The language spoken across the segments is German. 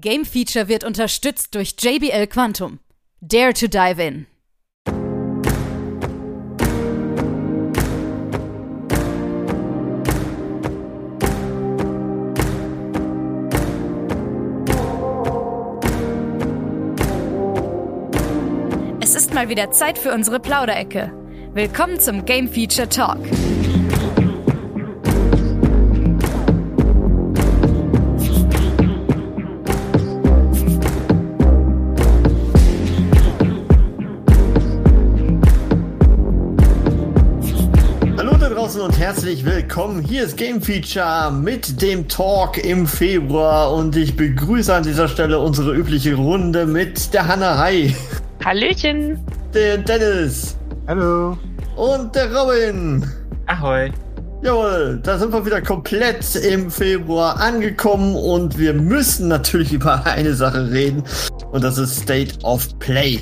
Game Feature wird unterstützt durch JBL Quantum. Dare to dive in. Es ist mal wieder Zeit für unsere Plauderecke. Willkommen zum Game Feature Talk. Herzlich willkommen. Hier ist Game Feature mit dem Talk im Februar und ich begrüße an dieser Stelle unsere übliche Runde mit der Hanna Hi, Hallöchen. der Dennis Hallo. und der Robin. Ahoi. Jawohl, da sind wir wieder komplett im Februar angekommen und wir müssen natürlich über eine Sache reden und das ist State of Play.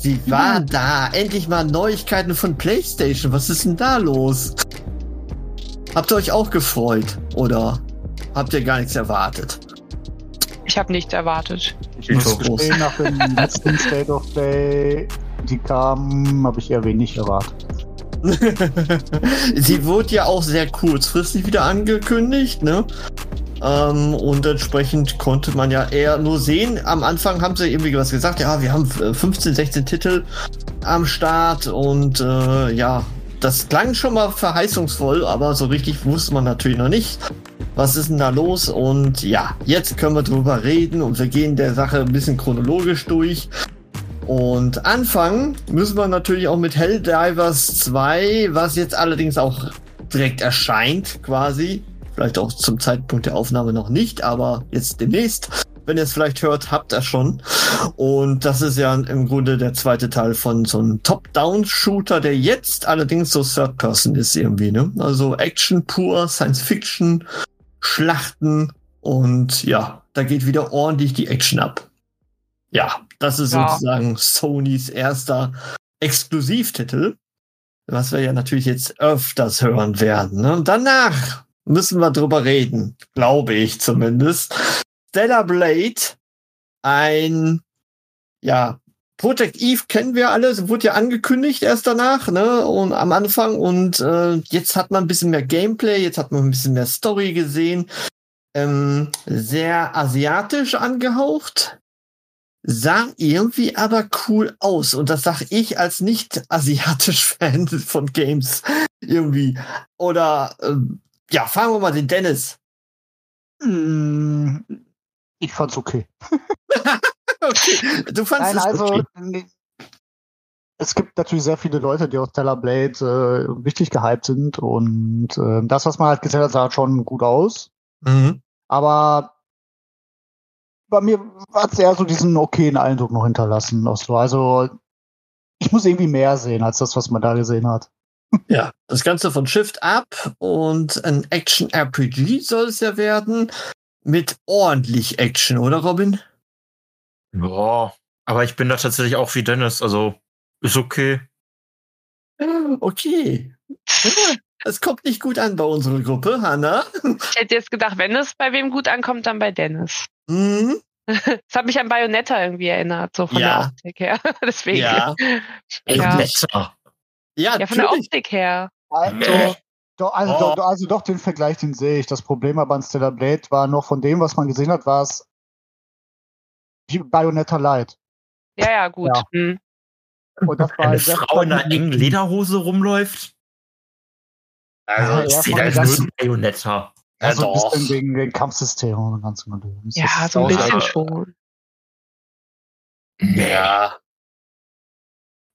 Sie war da. Endlich mal Neuigkeiten von PlayStation. Was ist denn da los? Habt ihr euch auch gefreut oder habt ihr gar nichts erwartet? Ich habe nichts erwartet. Ich muss gestehen, nach dem letzten State of Play, die kamen, habe ich eher wenig erwartet. Sie wurde ja auch sehr kurzfristig wieder angekündigt, ne? Ähm, und entsprechend konnte man ja eher nur sehen. Am Anfang haben sie irgendwie was gesagt, ja, wir haben äh, 15, 16 Titel am Start und äh, ja, das klang schon mal verheißungsvoll, aber so richtig wusste man natürlich noch nicht. Was ist denn da los? Und ja, jetzt können wir drüber reden und wir gehen der Sache ein bisschen chronologisch durch. Und anfangen müssen wir natürlich auch mit Helldivers 2, was jetzt allerdings auch direkt erscheint, quasi. Vielleicht auch zum Zeitpunkt der Aufnahme noch nicht, aber jetzt demnächst. Wenn ihr es vielleicht hört, habt ihr schon. Und das ist ja im Grunde der zweite Teil von so einem Top-Down-Shooter, der jetzt allerdings so Third-Person ist irgendwie, ne? Also Action pur, Science-Fiction, Schlachten und ja, da geht wieder ordentlich die Action ab. Ja, das ist Ja. sozusagen Sonys erster Exklusivtitel, was wir ja natürlich jetzt öfters hören werden. Ne? Und danach müssen wir drüber reden, glaube ich zumindest. Stellar Blade, ein, ja, Project Eve kennen wir alle, wurde ja angekündigt erst danach, ne, und am Anfang und äh, jetzt hat man ein bisschen mehr Gameplay, jetzt hat man ein bisschen mehr Story gesehen, ähm, sehr asiatisch angehaucht, sah irgendwie aber cool aus und das sag ich als nicht asiatisch Fan von Games irgendwie oder ähm, ja, fragen wir mal den Dennis. Mm, Ich fand's okay. Okay, du fandest Nein, es also okay. es gibt natürlich sehr viele Leute, die aus Stellar Blade äh, richtig gehypt sind und äh, das, was man halt gesehen hat, sah schon gut aus. Mhm. Aber bei mir hat es eher so diesen okayen Eindruck noch hinterlassen. Also ich muss irgendwie mehr sehen als das, was man da gesehen hat. Ja, das Ganze von Shift Up und ein Action-RPG soll es ja werden. Mit ordentlich Action, oder Robin? Ja, aber ich bin da tatsächlich auch wie Dennis, also ist okay. Okay. Ja, Es kommt nicht gut an bei unserer Gruppe, Hanna. Ich hätte jetzt gedacht, wenn es bei wem gut ankommt, dann bei Dennis. Mhm. Es hat mich an Bayonetta irgendwie erinnert, so von Ja. der Optik her. Deswegen. Ja. Ja. Ja, Ja, von der. Optik her. Also, doch, also, Oh. doch, also doch, den Vergleich, den sehe ich. Das Problem aber an Stellar Blade war noch von dem, was man gesehen hat, war es wie Bayonetta Light. Ja, ja, gut. Ja. Hm. Und das war Eine Frau in einer engen Lederhose rumläuft. Also, Ja, ich ja, sehe da jetzt nur ganzen- ein Bayonetta. Ja, Also ein bisschen wegen den Kampfsystemen und dem ganzen Gedöns. Ja, so ein bisschen aber- schon. Ja.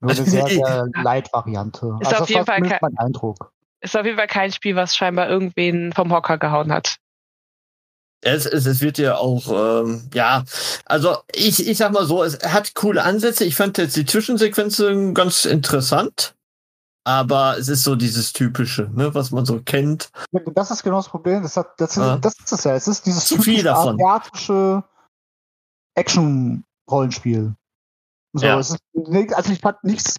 Nur eine sehr, sehr Light-Variante. Ist also auf jeden Fall kein- Eindruck. Ist auf jeden Fall kein Spiel, was scheinbar irgendwen vom Hocker gehauen hat. Es, es, es wird ja auch, ähm, ja, also ich, ich sag mal so, es hat coole Ansätze. Ich fand jetzt die Zwischensequenzen ganz interessant. Aber es ist so dieses typische, ne, was man so kennt. Das ist genau das Problem. Das, hat, das, ist, Ja. das ist es ja. Es ist dieses Zu viel typische davon. asiatische Action-Rollenspiel. So, Ja. es ist, also ich fand nichts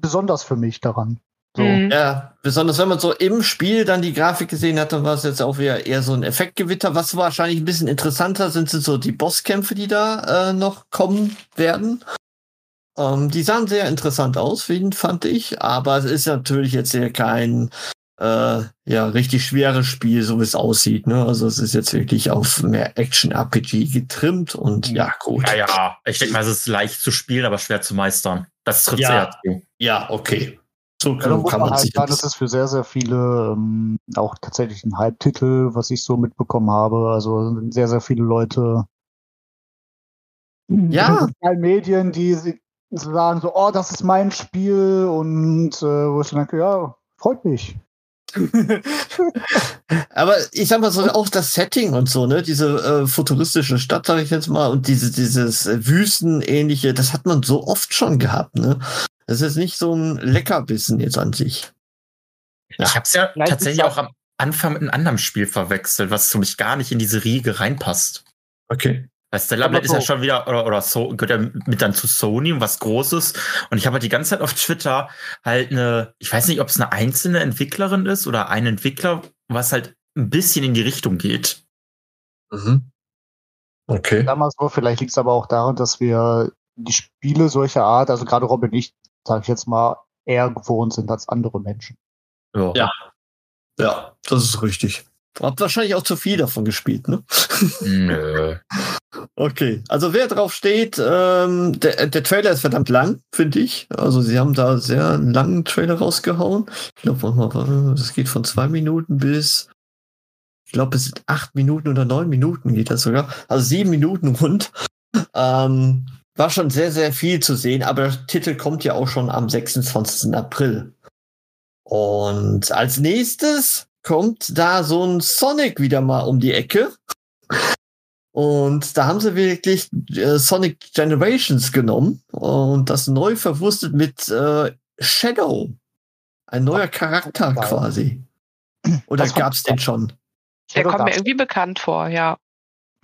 besonders für mich daran. So. Mhm. Ja, besonders wenn man so im Spiel dann die Grafik gesehen hat, dann war es jetzt auch wieder eher so ein Effektgewitter. Was wahrscheinlich ein bisschen interessanter sind, sind so die Bosskämpfe, die da äh, noch kommen werden. Ähm, die sahen sehr interessant aus, fand ich. Aber es ist natürlich jetzt hier kein äh, ja, richtig schweres Spiel, so wie es aussieht. Ne? Also es ist jetzt wirklich auf mehr Action-RPG getrimmt und ja, gut. Ja, ja. Ich denke mal, es ist leicht zu spielen, aber schwer zu meistern. Das trifft Ja. sehr zu. Ja, okay. So Ja, muss kann man man halt sich sagen, das ist für sehr, sehr viele ähm, auch tatsächlich ein Halbtitel, was ich so mitbekommen habe. Also sehr, sehr viele Leute Ja. in sozialen Medien, die sagen so, oh, das ist mein Spiel und äh, wo ich dann denke, ja, freut mich. Aber ich sag mal so, auch das Setting und so, ne, diese äh, futuristische Stadt, sag ich jetzt mal, und diese, dieses äh, Wüstenähnliche, das hat man so oft schon gehabt, ne? Das ist nicht so ein Leckerbissen jetzt an sich. Ja. Ich habe es ja Vielleicht tatsächlich auch am Anfang mit einem anderen Spiel verwechselt, was für mich gar nicht in diese Riege reinpasst. Okay. Weil Stellar Blade ist ja so. schon wieder, oder, oder so, gehört ja mit dann zu Sony, was Großes. Und ich habe halt die ganze Zeit auf Twitter halt eine, ich weiß nicht, ob es eine einzelne Entwicklerin ist oder ein Entwickler, was halt ein bisschen in die Richtung geht. Mhm. Okay. Damals so, vielleicht liegt es aber auch daran, dass wir die Spiele solcher Art, also gerade Robin ich, sage ich jetzt mal, eher gewohnt sind als andere Menschen. Ja. Ja. Ja, das ist richtig. Habt wahrscheinlich auch zu viel davon gespielt, ne? Nö. Okay, also wer drauf steht, ähm, der, der Trailer ist verdammt lang, finde ich. Also sie haben da sehr einen langen Trailer rausgehauen. Ich glaube, es geht von zwei Minuten bis, ich glaube, es sind acht Minuten oder neun Minuten geht das sogar. Also sieben Minuten rund. Ähm, war schon sehr, sehr viel zu sehen, aber der Titel kommt ja auch schon am 26. April. Und als nächstes kommt da so ein Sonic wieder mal um die Ecke. Und da haben sie wirklich äh, Sonic Generations genommen und das neu verwurstet mit äh, Shadow. Ein neuer Charakter quasi. Oder gab's den schon? Der kommt mir irgendwie bekannt vor, ja.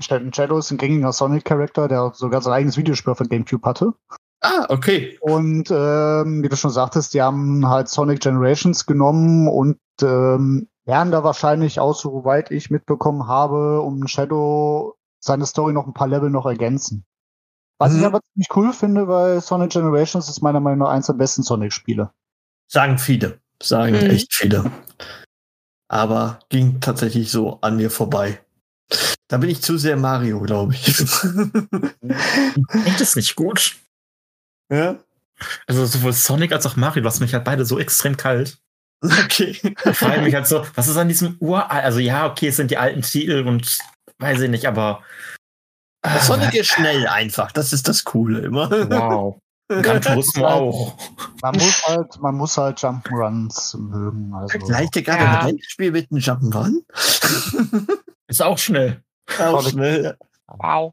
Shadow ist ein gängiger Sonic-Charakter, der sogar sein eigenes Videospiel für GameCube hatte. Ah, okay. Und ähm, wie du schon sagtest, die haben halt Sonic Generations genommen und ähm, werden da wahrscheinlich auch, soweit ich mitbekommen habe, um Shadow seine Story noch ein paar Level noch ergänzen. Was ich Mhm. aber ziemlich cool finde, weil Sonic Generations ist meiner Meinung nach eins der besten Sonic-Spiele. Sagen viele. Sagen Mhm. echt viele. Aber ging tatsächlich so an mir vorbei. Da bin ich zu sehr Mario, glaube ich. Echt ist nicht gut. ja? Also sowohl Sonic als auch Mario, was mich halt beide so extrem kalt. Okay. Ich frage mich halt so, was ist an diesem Ur... Also ja, okay, es sind die alten Titel und weiß ich nicht, aber... Ah, Sonic ist schnell einfach. Das ist das Coole immer. Wow. Gran Turismo auch. Man muss halt, man muss halt Jump'n'Runs mögen. Also. Vergleicht ihr gerade Ja. ein Rennspiel mit einem Jump'n'Run? Ist auch schnell. Auch schnell. Wow.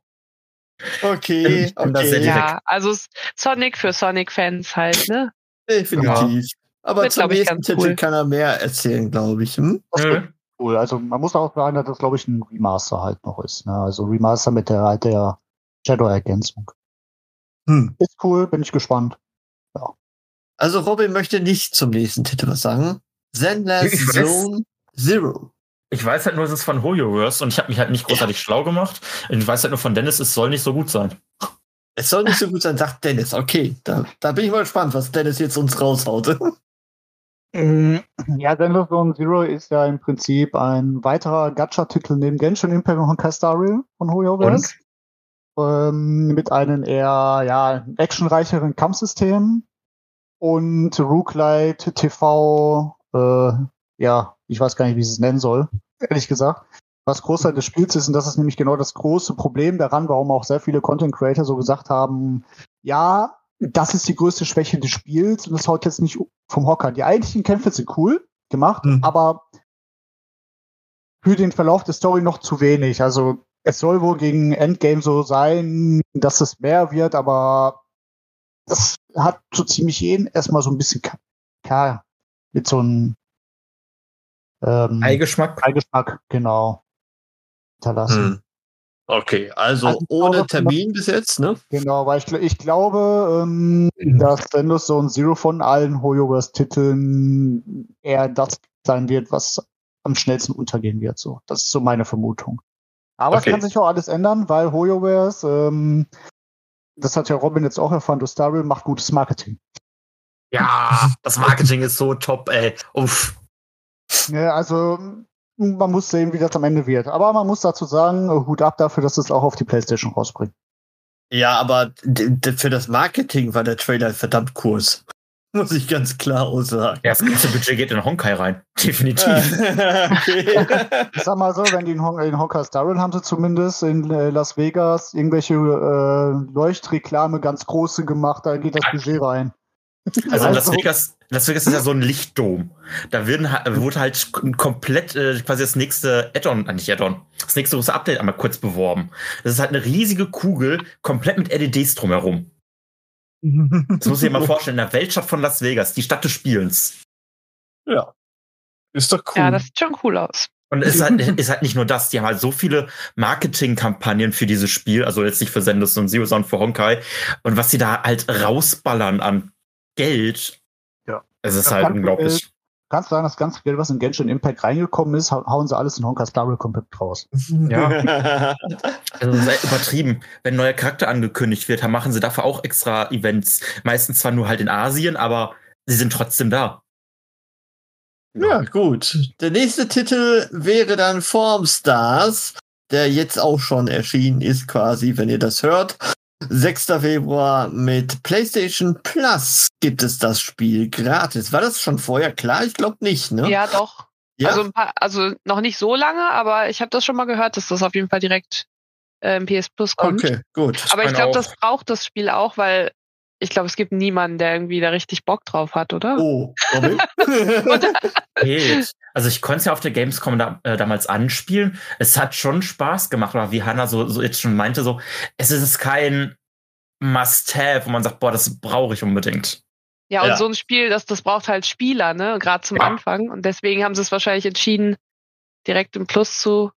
Okay, Ich bin okay. Ja, also Sonic für Sonic-Fans halt, ne? Definitiv. Aber Wird, zum nächsten Titel cool. kann er mehr erzählen, glaube ich. Hm? Wird cool. Also man muss auch sagen, dass das, glaube ich, ein Remaster halt noch ist. Ne? Also Remaster mit der halt der Shadow-Ergänzung. Hm. Ist cool, bin ich gespannt. Also Robin möchte nicht zum nächsten Titel was sagen. Zenless. Zone Zero. Ich weiß halt nur, es ist von HoYoverse und ich habe mich halt nicht großartig schlau gemacht. Ich weiß halt nur von Dennis, es soll nicht so gut sein. Es soll nicht so gut sein, sagt Dennis. Okay, da, da bin ich mal gespannt, was Dennis jetzt uns raushaut. Ja, Zenless Zone Zero ist ja im Prinzip ein weiterer Gacha-Titel neben Genshin Impact und Castarial von HoYoverse. Ähm, mit einem eher ja, actionreicheren Kampfsystem und Rooklight TV, äh, ja, ich weiß gar nicht, wie ich es nennen soll, ehrlich gesagt. Was Großteil des Spiels ist, und das ist nämlich genau das große Problem daran, warum auch sehr viele Content Creator so gesagt haben, ja, das ist die größte Schwäche des Spiels und das haut jetzt nicht vom Hocker. Die eigentlichen Kämpfe sind cool gemacht, Mhm. aber für den Verlauf der Story noch zu wenig. Also es soll wohl gegen Endgame so sein, dass es mehr wird, aber das hat so ziemlich jeden erstmal so ein bisschen ka mit so einem ähm, Eigeschmack. Beigeschmack, genau, hinterlassen. Hm. Okay, also, Also, ohne aber- Termin bis jetzt, ne? Genau, weil ich, ich glaube, ähm, dass Zendos Zone Zero von allen HoYoverse-Titeln eher das sein wird, was am schnellsten untergehen wird. So, das ist so meine Vermutung. Aber Okay. es kann sich auch alles ändern, weil HoYoverse, ähm, das hat ja Robin jetzt auch erfahren, durch Starreal macht gutes Marketing. Ja, das Marketing ist so top, ey. Uff. Ja, also man muss sehen, wie das am Ende wird. Aber man muss dazu sagen, Hut ab dafür, dass es auch auf die PlayStation rausbringt. Ja, aber für das Marketing war der Trailer verdammt kurz. Muss ich ganz klar aussagen. Ja, das ganze Budget geht in Honkai rein. Definitiv. okay. Ich sag mal so, wenn die in, Hon in Honkai Star Rail haben sie zumindest in äh, Las Vegas irgendwelche äh, Leuchtreklame ganz große gemacht, da geht das Budget rein. Also in Las Also- Vegas, Las Vegas ist ja so ein Lichtdom. Da werden, wurde halt komplett äh, quasi das nächste Add-on, äh, nicht Add-on, das nächste große Update einmal kurz beworben. Das ist halt eine riesige Kugel, komplett mit LEDs drumherum. Das muss ich dir mal vorstellen, in der Weltstadt von Las Vegas, die Stadt des Spielens. Ja. Ist doch cool. Ja, das sieht schon cool aus. Und es ist halt, ist halt nicht nur das, die haben halt so viele Marketingkampagnen für dieses Spiel, also jetzt nicht für Sendus und Zero, sondern für Honkai. Und was sie da halt rausballern an Geld, Ja. es ist Das halt ganze unglaublich. Kannst du sagen, das ganze Geld, was in Genshin Impact reingekommen ist, hau- hauen sie alles in Honkai Star Rail komplett raus. Ja. Also das ist übertrieben. Wenn ein neuer Charakter angekündigt wird, dann machen sie dafür auch extra Events. Meistens zwar nur halt in Asien, aber sie sind trotzdem da. Ja, gut. Der nächste Titel wäre dann Formstars, der jetzt auch schon erschienen ist, quasi, wenn ihr das hört. 6. Februar mit PlayStation Plus gibt es das Spiel gratis. War das schon vorher klar? Ich glaube nicht, ne? Ja, doch. Ja? Also, ein paar, also noch nicht so lange, aber ich habe das schon mal gehört, dass das auf jeden Fall direkt äh, im PS Plus kommt. okay, gut. Aber ich meine glaube, das braucht das Spiel auch, weil ich glaube, es gibt niemanden, der irgendwie da richtig Bock drauf hat, oder? Oh, Robin? Also ich konnte es ja auf der Gamescom da, äh, damals anspielen. Es hat schon Spaß gemacht, aber wie Hannah so, so jetzt schon meinte, so, es ist kein Must-Have, wo man sagt, boah, das brauche ich unbedingt. Ja, und Ja. so ein Spiel, das, das braucht halt Spieler, ne? Gerade zum Ja. Anfang. Und deswegen haben sie es wahrscheinlich entschieden, direkt im Plus zu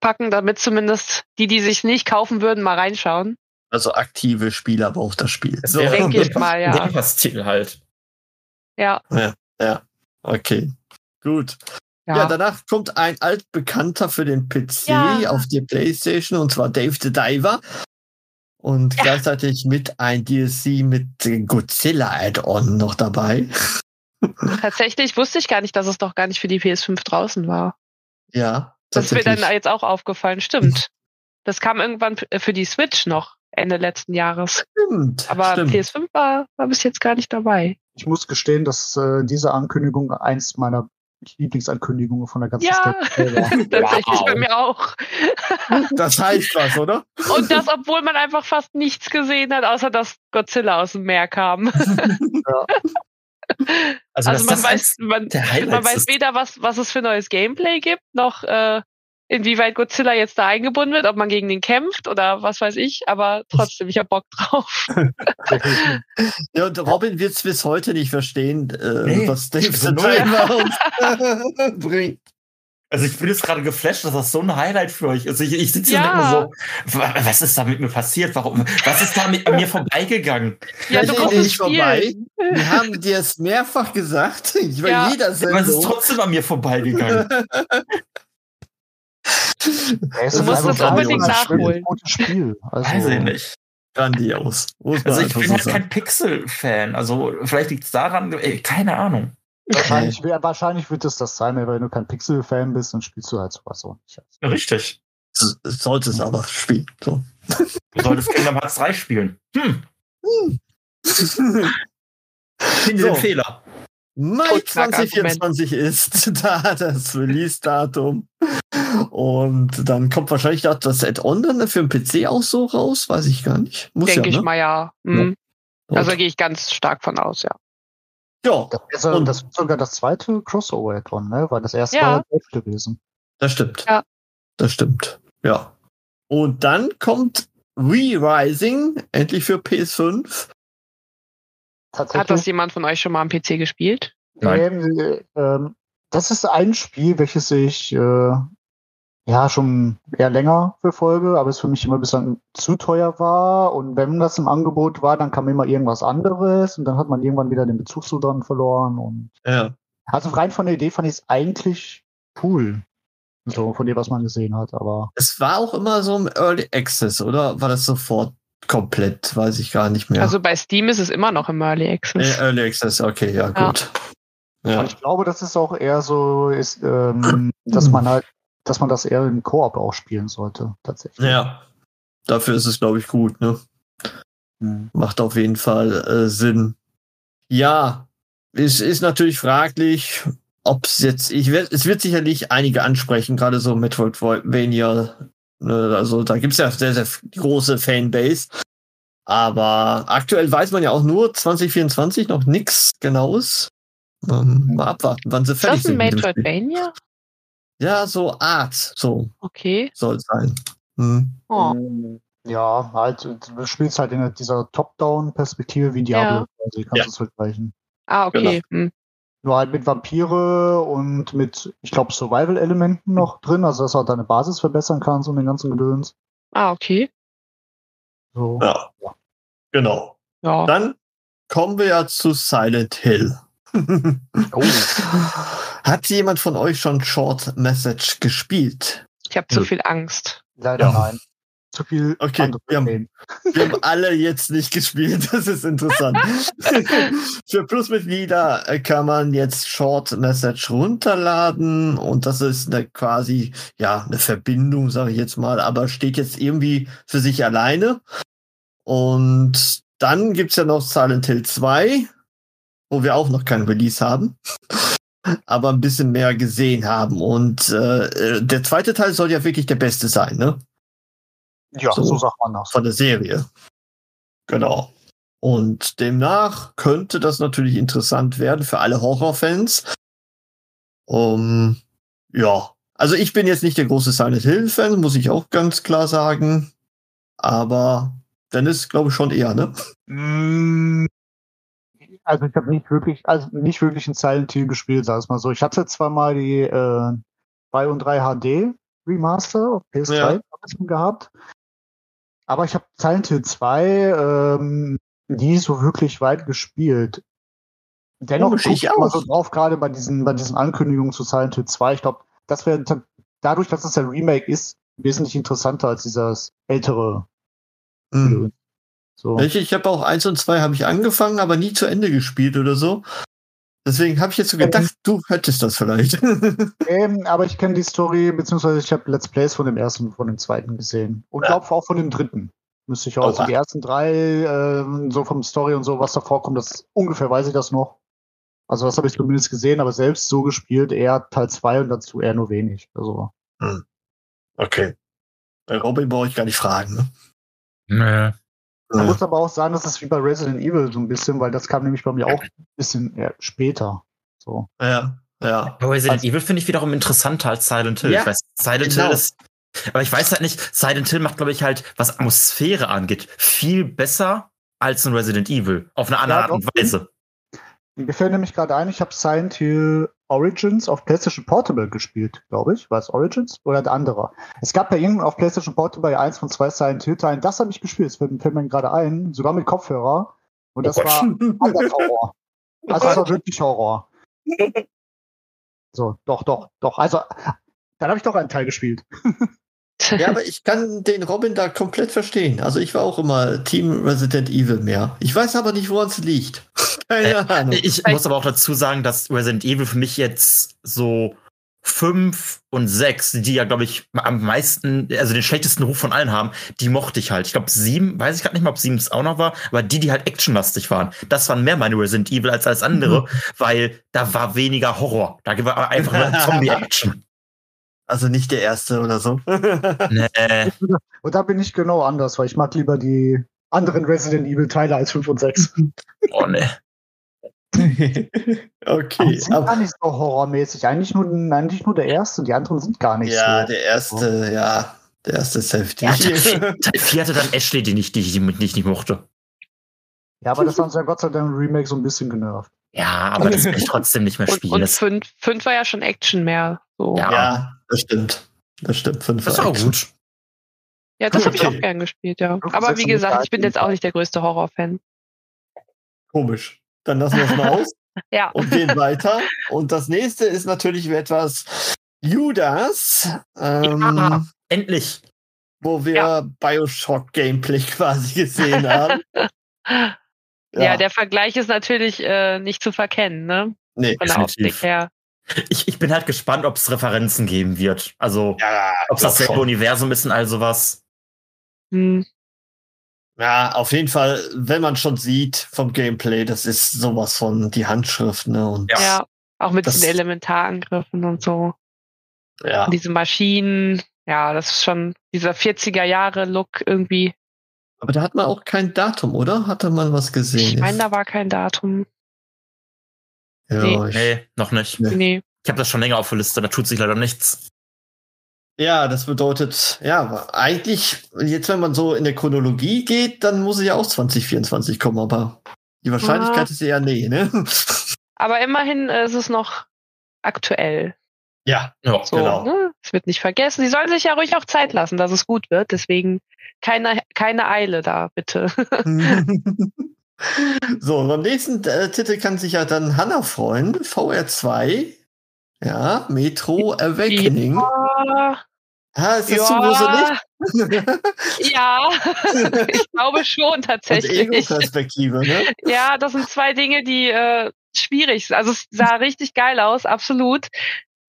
packen, damit zumindest die, die sich nicht kaufen würden, mal reinschauen. Also aktive Spieler braucht das Spiel. Es So. Denke ich mal, ja. Game Pass-Titel halt. Ja. Okay, gut. Ja. Ja. danach kommt ein altbekannter für den PC Ja. auf die Playstation und zwar Dave the Diver. Und Ja. gleichzeitig mit ein DLC mit Godzilla Add-on noch dabei. Tatsächlich wusste ich gar nicht, dass es doch gar nicht für die PS5 draußen war. Ja. Das ist mir dann jetzt auch aufgefallen. Stimmt. Das kam irgendwann f- für die Switch noch Ende letzten Jahres. Stimmt. Aber stimmt. PS5 war, war bis jetzt gar nicht dabei. Ich muss gestehen, dass äh, diese Ankündigung eins meiner Lieblingsankündigungen von der ganzen Ja, State war. tatsächlich Wow. bei mir auch. Das heißt was, oder? Und das, obwohl man einfach fast nichts gesehen hat, außer dass Godzilla aus dem Meer kam. Also, Also dass man weiß, eins man, der man weiß weder, was, was es für neues Gameplay gibt, noch äh, inwieweit Godzilla jetzt da eingebunden wird, ob man gegen den kämpft oder was weiß ich, aber trotzdem, ich hab Bock drauf. Ja, und Robin wird es bis heute nicht verstehen, äh, Nee, was Dave so the. Diver uns bringt. Also ich bin jetzt gerade geflasht, dass das so ein Highlight für euch ist. Ich, ich sitze hier Ja. und denke mir so, wa- was ist da mit mir passiert? Warum? Was ist da mit an mir vorbeigegangen? Ja, du es nicht vorbei. Wir haben dir es mehrfach gesagt. Ich war Ja. jeder Aber es ist Sendung. trotzdem an mir vorbeigegangen. Du musst es ein unbedingt nachholen. gutes Spiel. Also, Weiß ich nicht. Grandios. Also ich bin so halt kein Pixel-Fan. Also vielleicht liegt es daran, ey, keine Ahnung. Wahrscheinlich, wahrscheinlich wird es das sein, weil wenn du kein Pixel-Fan bist, dann spielst du halt sowas auch nicht. Richtig. Sollte es aber spielen. So. Du solltest Kingdom Hearts 3 spielen. Hm, finde So. den Fehler. Mai Totschlagargument. 2024 ist da das Release-Datum. Und dann kommt wahrscheinlich auch das Add-on dann für den PC auch so raus, weiß ich gar nicht. Muss Denke ja, ich ne? mal ja. Mhm. Ja. Also gehe ich ganz stark von aus, ja. ja, Das ist, ja- Und- das ist sogar das zweite Crossover-Add-on, ne? Weil das erste Ja. war Dave gewesen. das stimmt. Ja. Das stimmt. Ja. Und dann kommt Re-Rising, endlich für PS5. Tatsächlich. Hat das jemand von euch schon mal am PC gespielt? Nein. Ähm, äh, ähm, das ist ein Spiel, welches ich äh, ja schon eher länger für Folge, aber es für mich immer bislang zu teuer war. Und wenn das im Angebot war, dann kam immer irgendwas anderes und dann hat man irgendwann wieder den Bezug zu dran verloren. Und Ja. also rein von der Idee fand ich es eigentlich cool. So, von dem, was man gesehen hat, aber Es war auch immer so im Early Access, oder? War das sofort komplett? Weiß ich gar nicht mehr. Also bei Steam ist es immer noch im Early Access. Early Access, okay, ja, Ja. gut. Ja. Und ich glaube, das ist auch eher so, ist, ähm, dass man halt, dass man das eher im Koop auch spielen sollte, tatsächlich. ja. Dafür ist es, glaube ich, gut, ne? Mhm. Macht auf jeden Fall äh, Sinn. Ja, es ist natürlich fraglich, ob es jetzt, ich werd, es wird sicherlich einige ansprechen, gerade so Metroidvania. Ne, also da gibt's ja sehr, sehr große Fanbase. Aber aktuell weiß man ja auch nur 2024 noch nichts Genaues. Ähm, mal abwarten, wann sie Ist fertig das ein sind. mit dem Spiel. Metroidvania? Ja, so Art, so Okay. soll es sein. Hm. Oh. Ähm, Ja, halt, du spielst halt in dieser Top-Down-Perspektive wie Diablo, Ja. also kannst Ja. du es vergleichen. Ah, okay. Hm. Nur halt mit Vampire und mit, ich glaube, Survival-Elementen noch drin, also dass du halt deine Basis verbessern kannst und den ganzen Gedöns. Ah, okay. So. Ja. Genau. Ja. Dann kommen wir ja zu Silent Hill. Oh. Hat jemand von euch schon Short Message gespielt? Ich habe zu viel Angst. Leider Ja. nein. Zu viel Okay, wir haben-. Wir haben alle jetzt nicht gespielt, das ist interessant. Für Plusmitglieder äh, kann man jetzt Short Message runterladen und das ist eine quasi, ja, eine Verbindung, sage ich jetzt mal, aber steht jetzt irgendwie für sich alleine. Und dann gibt's ja noch Silent Hill 2, wo wir auch noch kein Release haben, aber ein bisschen mehr gesehen haben. Und äh, der zweite Teil soll ja wirklich der beste sein, ne? Ja, So. so, sagt man das. von der Serie. Genau. Und demnach könnte das natürlich interessant werden für alle Horrorfans. Um, ja, also ich bin jetzt nicht der große Silent Hill-Fan, muss ich auch ganz klar sagen. Aber Dennis, glaube ich, schon eher, ne? Mm, Also ich habe nicht wirklich, also nicht wirklich ein Silent Hill gespielt, sag ich mal so. Ich hatte zwar mal die äh, 2 und 3 HD Remaster auf PS3 Ja. gehabt. Aber ich habe Silent Hill 2 ähm, nie so wirklich weit gespielt. Dennoch Komisch, guck ich immer so drauf, gerade bei diesen, bei diesen Ankündigungen zu Silent Hill 2. Ich glaube, das wäre dadurch, dass es ein Remake ist, wesentlich interessanter als dieses ältere. Hm. So. Ich, ich habe auch eins und zwei habe ich angefangen, aber nie zu Ende gespielt oder so. Deswegen habe ich jetzt so gedacht, du hättest das vielleicht. Ähm, aber ich kenne die Story, beziehungsweise ich habe Let's Plays von dem ersten und von dem zweiten gesehen. Und glaube auch von dem dritten. Müsste ich auch. Also die ersten drei, ähm, so vom Story und so, was da vorkommt, das ungefähr weiß ich das noch. Also das habe ich zumindest gesehen, aber selbst so gespielt, eher Teil 2 und dazu eher nur wenig. Also. okay. Bei Robin brauche ich gar nicht fragen, ne? Nö. Man Ja. muss aber auch sagen, das ist wie bei Resident Evil so ein bisschen, weil das kam nämlich bei mir auch ein bisschen später. So. Ja, ja. Aber Resident Also- Evil finde ich wiederum interessanter als Silent Hill. Ja, ich weiß, Silent genau. Hill ist. Aber ich weiß halt nicht, Silent Hill macht, glaube ich, halt, was Atmosphäre angeht, viel besser als ein Resident Evil. Auf eine andere Ja, Art und. Weise. Mir fällt nämlich gerade ein, ich habe Silent Hill Origins auf PlayStation Portable gespielt, glaube ich. War es Origins oder der andere? Es gab ja irgendwann auf PlayStation Portable eins von zwei Silent Hill Teilen. Das habe ich gespielt. Das fällt, mir gerade ein. Sogar mit Kopfhörer. Und das Oh war anders Horror. Also das war wirklich Horror. So, doch, doch, doch. Also, dann habe ich doch einen Teil gespielt. Ja, aber ich kann den Robin da komplett verstehen. Also ich war auch immer Team Resident Evil mehr. Ich weiß aber nicht, woran es liegt. Keine Ahnung. Ich muss aber auch dazu sagen, dass Resident Evil für mich jetzt so fünf und sechs, die ja, glaube ich, am meisten, also den schlechtesten Ruf von allen haben, die mochte ich halt. Ich glaube, sieben, weiß ich gerade nicht mal, ob sieben es auch noch war, aber die, die halt actionlastig waren, das waren mehr meine Resident Evil als alles andere, weil da war weniger Horror. Da war einfach nur Zombie-Action. Also nicht der erste oder so. Nee. Und da bin ich genau anders, weil ich mag lieber die anderen Resident Evil Teile als 5 und 6. Oh, nee. Die okay. sind gar Aber, nicht so horrormäßig. Eigentlich nur, eigentlich nur der erste. Die anderen sind gar nicht ja, so. der erste, ja. Der erste ist heftig. Ja, Teil, vier, Teil 4 hatte dann Ashley, die, nicht, die, ich- die ich nicht mochte. Ja, aber das haben sie ja Gott sei Dank im Remake so ein bisschen genervt. Ja, aber das will ich trotzdem nicht mehr Und, spielen. und Das, fünf, fünf war ja schon Action mehr. So. Ja. ja, das stimmt. das stimmt. Fünf Das ist auch gut. Ja, das habe ich auch gern gespielt, ja. Aber wie gesagt, ich bin jetzt auch nicht der größte Horrorfan. Komisch. Dann lassen wir es mal aus Ja. und gehen weiter. Und das nächste ist natürlich etwas Judas, ähm, Ja. Endlich. wo wir Ja. Bioshock Gameplay quasi gesehen haben. Ja, der Vergleich ist natürlich äh, nicht zu verkennen, ne? nee. Von der Definitiv. Optik her. Ich, ich bin halt gespannt, ob es Referenzen geben wird. Also, Ja, ob es dasselbe schon. Universum ist und all sowas. Hm. Ja, auf jeden Fall, wenn man schon sieht vom Gameplay, das ist sowas von die Handschrift, ne? Und Ja. Ja. Auch mit Das- diesen Elementarangriffen und so. ja. Und diese Maschinen. Ja, das ist schon dieser 40er Jahre Look irgendwie. Aber da hat man auch kein Datum, oder? Hatte man was gesehen? Ich meine, da war kein Datum. Ja, nee. ich, Nee, noch nicht. Nee. Nee. Ich habe das schon länger auf der Liste, da tut sich leider nichts. ja, das bedeutet, ja, eigentlich, jetzt wenn man so in der Chronologie geht, dann muss es ja auch 2024 kommen, aber die Wahrscheinlichkeit Ah. ist eher nee, ne? Aber immerhin ist es noch aktuell. ja, Ja, So, Genau. ne? Es wird nicht vergessen. Sie sollen sich ja ruhig auch Zeit lassen, dass es gut wird. Deswegen keine, keine Eile da, bitte. so, beim nächsten äh, Titel kann sich ja dann Hannah freuen. VR2. Ja, Metro Awakening. Ja, Ah, ist das zu gruselig? ja. ich glaube schon Und tatsächlich. Ego-Perspektive, ne? Ja, das sind zwei Dinge, die äh, schwierig sind. Also es sah richtig geil aus, absolut.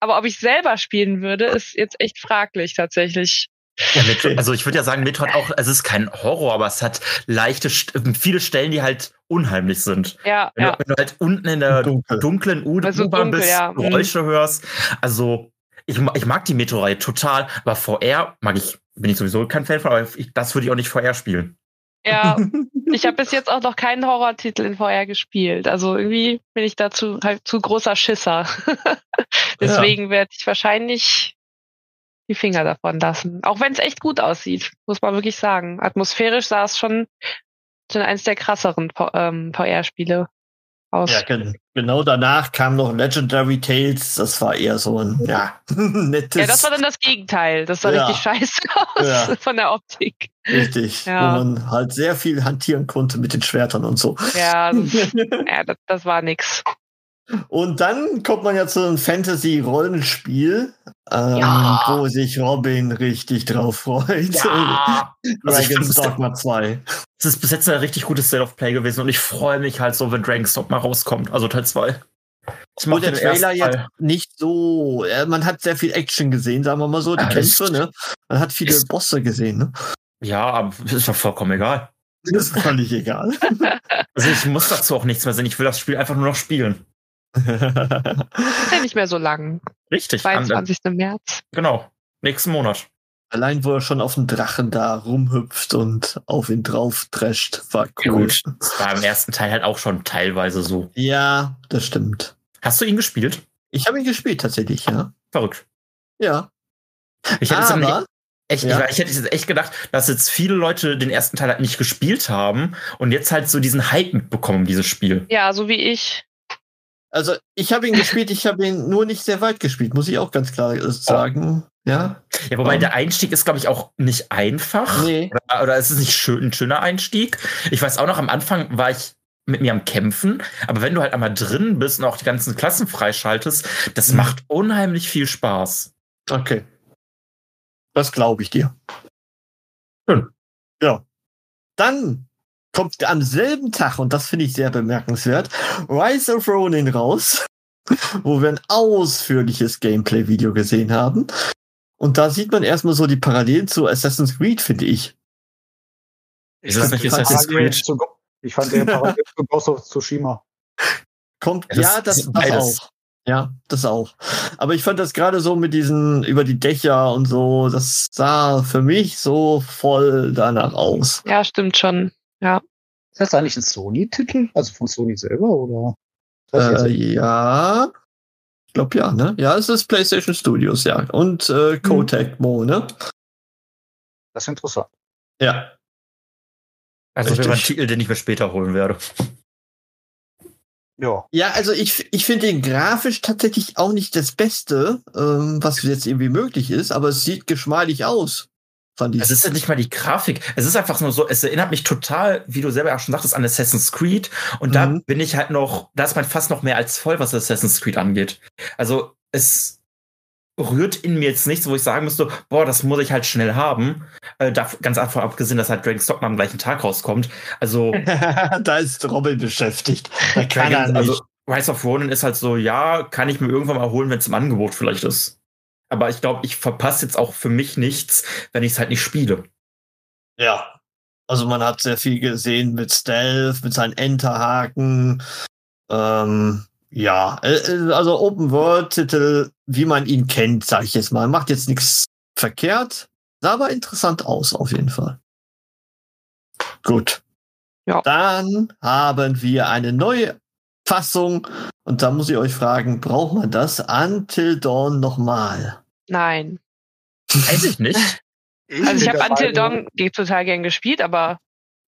Aber ob ich selber spielen würde, ist jetzt echt fraglich tatsächlich. Ja, Metro, also ich würde ja sagen, Metro hat auch, also es ist kein Horror, aber es hat leichte, viele Stellen, die halt unheimlich sind. Ja, Wenn, ja. du, wenn du halt unten in der Dunkel. dunklen Also U-Bahn dunkel, bist, ja. Mhm. Geräusche hörst. Also ich, ich mag die Metro-Reihe total, aber VR mag ich, bin ich sowieso kein Fan von, aber ich, das würde ich auch nicht VR spielen. Ja, ich habe bis jetzt auch noch keinen Horrortitel in VR gespielt. Also irgendwie bin ich dazu halt zu großer Schisser. Deswegen werde ich wahrscheinlich die Finger davon lassen. Auch wenn es echt gut aussieht, muss man wirklich sagen. Atmosphärisch sah es schon, schon eins der krasseren ähm, VR-Spiele aus. Ja, gen genau danach kam noch Legendary Tales. Das war eher so ein, ja, nettes. Ja, das war dann das Gegenteil. Das sah Ja. richtig scheiße aus Ja. von der Optik. richtig, Ja. wo man halt sehr viel hantieren konnte mit den Schwertern und so. Ja, das, ja, das, das war nix. Und dann kommt man ja zu einem Fantasy-Rollenspiel, ähm, Ja. wo sich Robin richtig drauf freut. Ja! Also ich Dragon's Dogma 2. Es ist bis jetzt ein richtig gutes State of Play gewesen und ich freue mich halt so, wenn Dragon's Dogma rauskommt, also Teil 2. Ich der den Trailer jetzt nicht so, äh, man hat sehr viel Action gesehen, sagen wir mal so, die Ja, Kämpfe, ist- ne? Man hat viele ist- Bosse gesehen, ne? Ja, aber ist doch vollkommen egal. Das ist völlig egal. Also ich muss dazu auch nichts mehr sehen. Ich will das Spiel einfach nur noch spielen. Ist ja nicht mehr so lang. Richtig. An, 22. März. genau. Nächsten Monat. Allein, wo er schon auf dem Drachen da rumhüpft und auf ihn drauf drescht, war cool. Das war im ersten Teil halt auch schon teilweise so. Ja, das stimmt. Hast du ihn gespielt? Ich habe ihn gespielt tatsächlich, ja. Verrückt. Ja. Ich hätte, es Aber, nämlich echt, ja. ich, hätte jetzt echt gedacht, dass jetzt viele Leute den ersten Teil halt nicht gespielt haben und jetzt halt so diesen Hype mitbekommen, dieses Spiel. Ja, so wie ich. Also ich habe ihn gespielt, ich habe ihn nur nicht sehr weit gespielt, muss ich auch ganz klar äh, sagen. Ja. Ja, wobei Um. der Einstieg ist, glaube ich, auch nicht einfach. Nee. Oder, oder ist es nicht schön, ein schöner Einstieg? Ich weiß auch noch, am Anfang war ich mit mir am Kämpfen, aber wenn du halt einmal drin bist und auch die ganzen Klassen freischaltest, das Mhm. macht unheimlich viel Spaß. Okay. Das glaube ich dir. Schön. Ja. Dann kommt am selben Tag, und das finde ich sehr bemerkenswert, Rise of Ronin raus, wo wir ein ausführliches Gameplay-Video gesehen haben. Und da sieht man erstmal so die Parallelen zu Assassin's Creed, finde ich. Ist das nicht fand Assassin's Creed? zu Ich fand den parallel zu Ghost of Tsushima. Kommt, Ja, das ja, das, das auch. Ja, das auch. Aber ich fand das gerade so mit diesen über die Dächer und so, das sah für mich so voll danach aus. Ja, stimmt schon. Ist das eigentlich ein Sony-Titel? Also von Sony selber oder? Äh, ja. Ich glaube ja, ne? Ja, es ist PlayStation Studios, ja. Und äh, Kotek Mo, ne? das ist interessant. Ja. Also das wäre ein. Titel, den ich mir später holen werde. Ja. Ja, also ich, ich finde den grafisch tatsächlich auch nicht das Beste, ähm, was jetzt irgendwie möglich ist, aber es sieht geschmeidig aus. Fand ich. Es ist ja nicht mal die Grafik. Es ist einfach nur so, es erinnert mich total, wie du selber auch schon sagtest, an Assassin's Creed. Und da Mhm. bin ich halt noch, da ist man fast noch mehr als voll, was Assassin's Creed angeht. Also es rührt in mir jetzt nichts, wo ich sagen müsste, boah, das muss ich halt schnell haben. Äh, da, ganz einfach abgesehen, dass halt Dragon's Dogma am gleichen Tag rauskommt. Also, da ist Robin beschäftigt. Da kann er Dragon's- nicht. also Rise of Ronin ist halt so, ja, kann ich mir irgendwann mal holen, wenn es im Angebot vielleicht ist. Aber ich glaube, ich verpasse jetzt auch für mich nichts, wenn ich es halt nicht spiele. Ja. Also man hat sehr viel gesehen mit Stealth, mit seinen Enterhaken. Ähm, ja, äh, äh, also Open World Titel, wie man ihn kennt, sage ich jetzt mal. Macht jetzt nichts verkehrt, sah aber interessant aus auf jeden Fall. Gut. Ja. Dann haben wir eine neue Fassung und da muss ich euch fragen, braucht man das Until Dawn nochmal? Nein. Weiß ich nicht. Also ich habe Until Dawn total gern gespielt, aber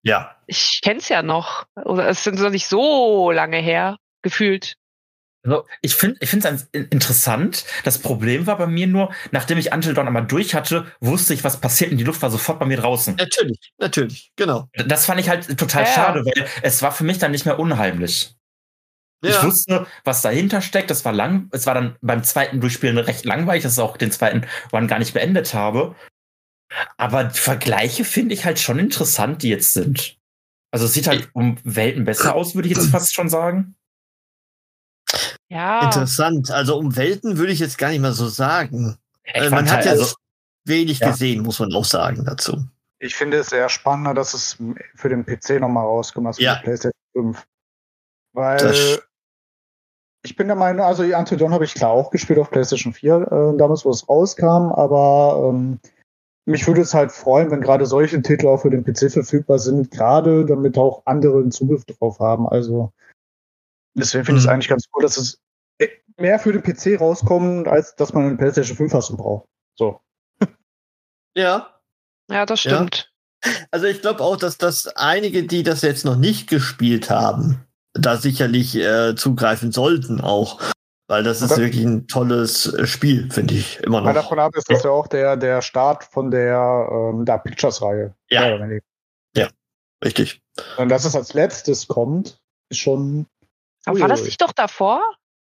Ja. ich kenn's ja noch. Oder es sind so nicht so lange her, gefühlt. Also, ich finde ich finde es interessant. Das Problem war bei mir nur, nachdem ich Until Dawn einmal durch hatte, wusste ich, was passiert und die Luft war sofort bei mir draußen. Natürlich, natürlich, genau. Das fand ich halt total ja. schade, weil es war für mich dann nicht mehr unheimlich. Ich wusste, was dahinter steckt. Das war lang. Es war dann beim zweiten Durchspielen recht langweilig, dass ich auch den zweiten One gar nicht beendet habe. Aber die Vergleiche finde ich halt schon interessant, die jetzt sind. Also es sieht halt um Welten besser aus, würde ich jetzt fast schon sagen. Ja. Interessant. Also um Welten würde ich jetzt gar nicht mehr so sagen. Äh, man hat halt, jetzt also, wenig Ja. gesehen, muss man auch sagen dazu. Ich finde es eher spannender, dass es für den PC nochmal rauskommt als für Ja. die PlayStation 5. Weil Das- ich bin der Meinung, also Until Dawn habe ich klar auch gespielt auf PlayStation 4, äh, damals, wo es rauskam, aber ähm, mich würde es halt freuen, wenn gerade solche Titel auch für den PC verfügbar sind, gerade damit auch andere einen Zugriff drauf haben. Also deswegen finde ich es Mhm. eigentlich ganz cool, dass es äh, mehr für den PC rauskommt, als dass man eine PlayStation 5 Fassung braucht. So. Ja. Ja, das Ja. stimmt. Also ich glaube auch, dass das einige, die das jetzt noch nicht gespielt haben, da sicherlich äh, zugreifen sollten auch. Weil das ist Okay. wirklich ein tolles äh, Spiel, finde ich, immer noch. davon ab ist das ja auch der, der Start von der ähm, da Pictures-Reihe. Ja. Mehr weniger. Richtig. Und dass es als letztes kommt, ist schon. Aber war das nicht doch davor?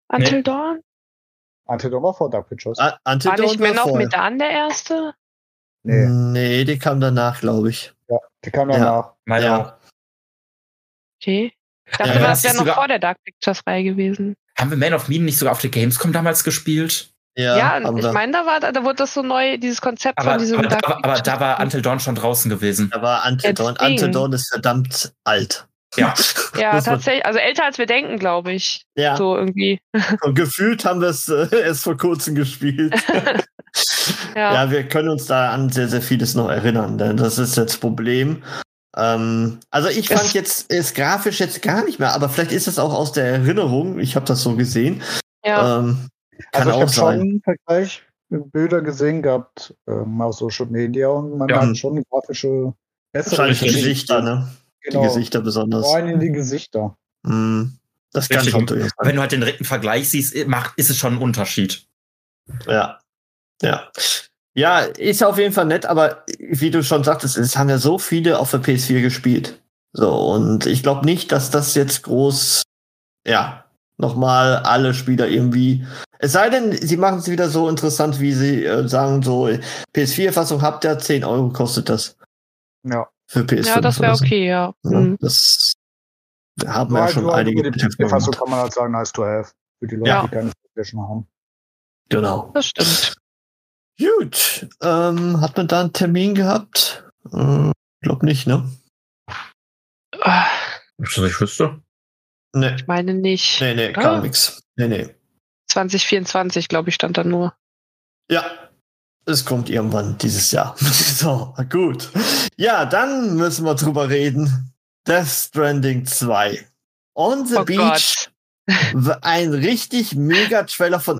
Until Dawn? Until Dawn war vor Dark Pictures. Ah, Until War nicht Man of vorher. Medan der erste? nee, Nee, die kam danach, glaube ich. die kam Ja. danach. meine Ja. Okay. Ich dachte Ja, das wäre ist noch vor der Dark Pictures-Reihe gewesen. Haben wir Man of Medan nicht sogar auf der Gamescom damals gespielt? Ja, Ja, ich meine, da war, da wurde das so neu, dieses Konzept Aber, von diesem aber, Dark aber, aber da war Pictures. Until Dawn schon draußen gewesen. da war Until Ja, Dawn. Until Dawn ist verdammt alt. Ja. Ja, tatsächlich. Also älter als wir denken, glaube ich. Ja, So irgendwie. und gefühlt haben wir es äh, erst vor kurzem gespielt. Ja. Ja, wir können uns da an sehr, sehr vieles noch erinnern, denn das ist jetzt das Problem. Ähm, also ich fand Es- jetzt es grafisch jetzt gar nicht mehr, aber vielleicht ist es auch aus der Erinnerung. Ich habe das so gesehen. ja. Ähm, kann Also ich auch habe schon sein. einen Vergleich mit Bilder gesehen gehabt ähm, auf Social Media und man Ja. hat schon grafische bessere Wahrscheinlich die Richtig. Gesichter, ne? Genau. Die Gesichter besonders. Vor allem in die Gesichter. Mm, das kann schon durchaus Wenn sein. du halt den direkten Vergleich siehst, macht, ist es schon ein Unterschied. Ja. Ja. Ja, ist auf jeden Fall nett, aber wie du schon sagtest, es haben ja so viele auf der PS4 gespielt. So, und ich glaube nicht, dass das jetzt groß, ja, nochmal alle Spieler irgendwie. Es sei denn, sie machen es wieder so interessant, wie sie äh, sagen, so PS4-Fassung habt ihr, 10 Euro kostet das Ja. für PS5. ja, das wäre okay, ja. Ja, Mhm. das haben wir ja halt schon nur einige die Titel PC-Fassung gemacht. kann man halt sagen, nice to have. Für die Leute, Ja. die keine PlayStation haben. Genau. Das stimmt. Gut. Ähm, hat man da einen Termin gehabt? Äh, glaub nicht, ne? Ah, Was ich wüsste. Nee. Ich meine nicht. Nee, nee, Ah. gar nix. Nee, nee. 2024, glaube ich, stand da nur. Ja, es kommt irgendwann dieses Jahr. so, gut. Ja, dann müssen wir drüber reden. Death Stranding 2. On the Oh Beach. w- Ein richtig mega Trailer von.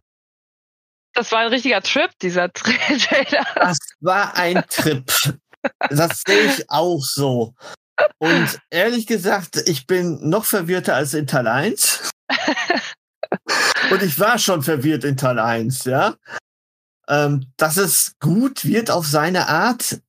Das war ein richtiger Trip, dieser Trailer. Das war ein Trip. Das sehe ich auch so. Und ehrlich gesagt, ich bin noch verwirrter als in Teil 1. Und ich war schon verwirrt in Teil 1, ja. Ähm, dass es gut wird auf seine Art,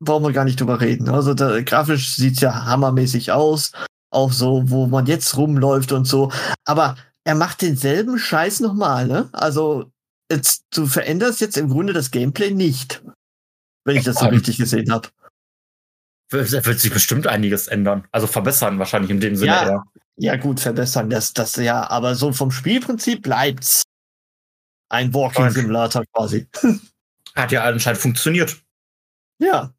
brauchen wir gar nicht drüber reden. Also da, grafisch sieht's ja hammermäßig aus. Auch so, wo man jetzt rumläuft und so. Aber er macht denselben Scheiß nochmal, ne? Also, jetzt, du veränderst jetzt im Grunde das Gameplay nicht. Wenn ich das so richtig gesehen habe. Da wird sich bestimmt einiges ändern. Also verbessern wahrscheinlich in dem Sinne. Ja, eher. ja gut, verbessern, das, das ja, aber so vom Spielprinzip bleibt's. Ein Walking. Simulator quasi. Hat ja anscheinend funktioniert. Ja.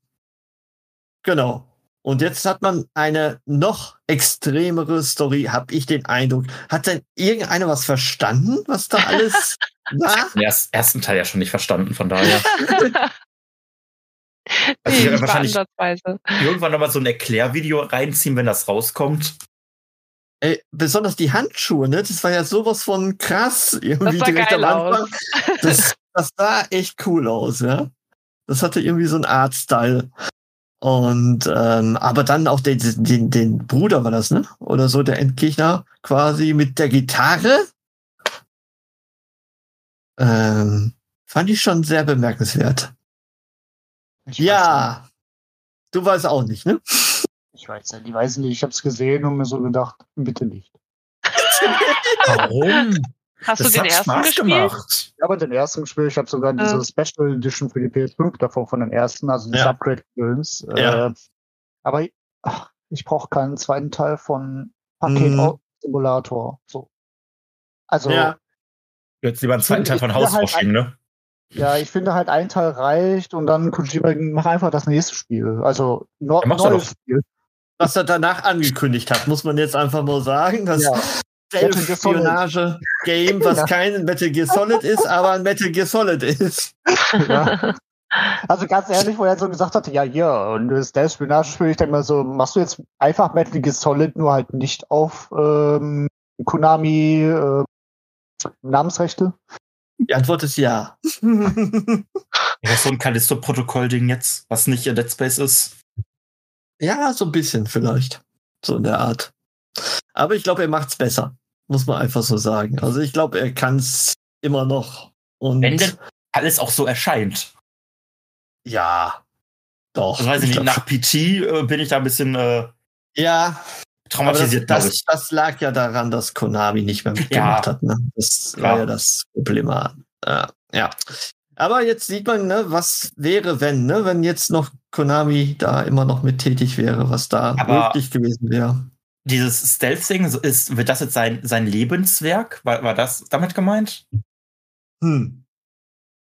Genau. Und jetzt hat man eine noch extremere Story, habe ich den Eindruck. Hat denn irgendeiner was verstanden, was da alles war? Den erst- ersten Teil ja schon nicht verstanden, von daher. Also ich nee, werde wahrscheinlich irgendwann nochmal so ein Erklärvideo reinziehen, wenn das rauskommt. Ey, besonders die Handschuhe, ne? Das war ja sowas von krass irgendwie Das sah direkt geil am Anfang. aus. Das, das sah echt cool aus, ja. Das hatte irgendwie so einen Art-Style. Und ähm, aber dann auch den, den, den Bruder war das, ne? Oder so, der Endgegner quasi mit der Gitarre. Ähm, fand ich schon sehr bemerkenswert. Ich Ja. Du weißt auch nicht, ne? Ich weiß ja, die weiß nicht. Ich habe es gesehen und mir so gedacht, bitte nicht. Warum? Hast du den ersten Spaß gespielt? gemacht. Ich habe den ersten gespielt. Ich habe sogar Ja. diese Special Edition für die PS5 davon von den ersten, also diese Ja. Upgrade-Films. Ja. Äh, aber ach, ich brauche keinen zweiten Teil von Mhm. Paket Simulator. So. Also Ja. Jetzt lieber einen zweiten Teil von Haus halt rausschieben, ne? Ja, ich finde halt ein Teil reicht und dann Kojima mach einfach das nächste Spiel. Also no, Ja, neues. Spiel. Was er danach angekündigt hat, muss man jetzt einfach mal sagen. Das Ja. Stealth-Spionage-Game, was Ja. kein Metal Gear Solid ist, aber ein Metal Gear Solid ist. Ja. Also ganz ehrlich, wo er so gesagt hatte, ja, hier, und das Stealth Spionage Spiel, ich denke mal so, machst du jetzt einfach Metal Gear Solid, nur halt nicht auf ähm, Konami äh, Namensrechte? Die Antwort ist ja. Ja, so ein Callisto-Protokoll-Ding jetzt, was nicht in Dead Space ist. ja, so ein bisschen vielleicht. So in der Art. Aber ich glaube, er macht's besser. Muss man einfach so sagen. Also ich glaube, er kann's immer noch. Und Wenn denn alles auch so erscheint. ja. Doch. Also weiß ich nicht, glaub nach PT äh, bin ich da ein bisschen äh, ja, das, traumatisiert, das, ich. das lag ja daran, dass Konami nicht mehr mitgemacht Ja. hat. Ne? Das Klar. war ja das Problem. Ja, ja. Aber jetzt sieht man, ne, was wäre, wenn, ne, wenn jetzt noch Konami da immer noch mit tätig wäre, was da Aber- möglich gewesen wäre. Dieses Stealth-Ding, ist, wird das jetzt sein, sein Lebenswerk? War, war das damit gemeint? Hm.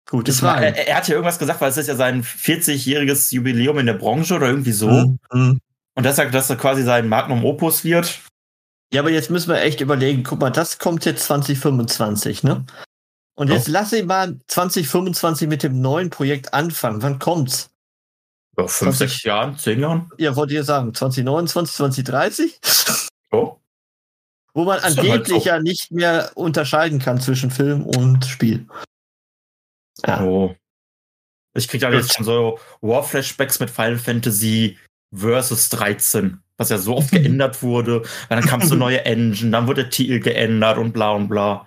Gute Das war, er, er hat ja irgendwas gesagt, weil es ist ja sein 40-jähriges Jubiläum in der Branche oder irgendwie so. Hm, hm. Und das sagt, dass er quasi sein Magnum Opus wird. Ja, aber jetzt müssen wir echt überlegen, guck mal, das kommt jetzt 2025, ne? Und jetzt lass ihn mal 2025 mit dem neuen Projekt anfangen. Wann kommt's? Ja, fünf, 20 sechs Jahren, zehn Jahren. Ja, wollt ihr sagen, 2029, 2030? So. Wo man halt angeblich so. ja nicht mehr unterscheiden kann zwischen Film und Spiel. Ja. Oh. Ich krieg da Gut. jetzt schon so War-Flashbacks mit Final Fantasy Versus 13, was ja so oft geändert wurde. Weil dann kam so neue Engine, dann wurde der Titel geändert und bla und bla.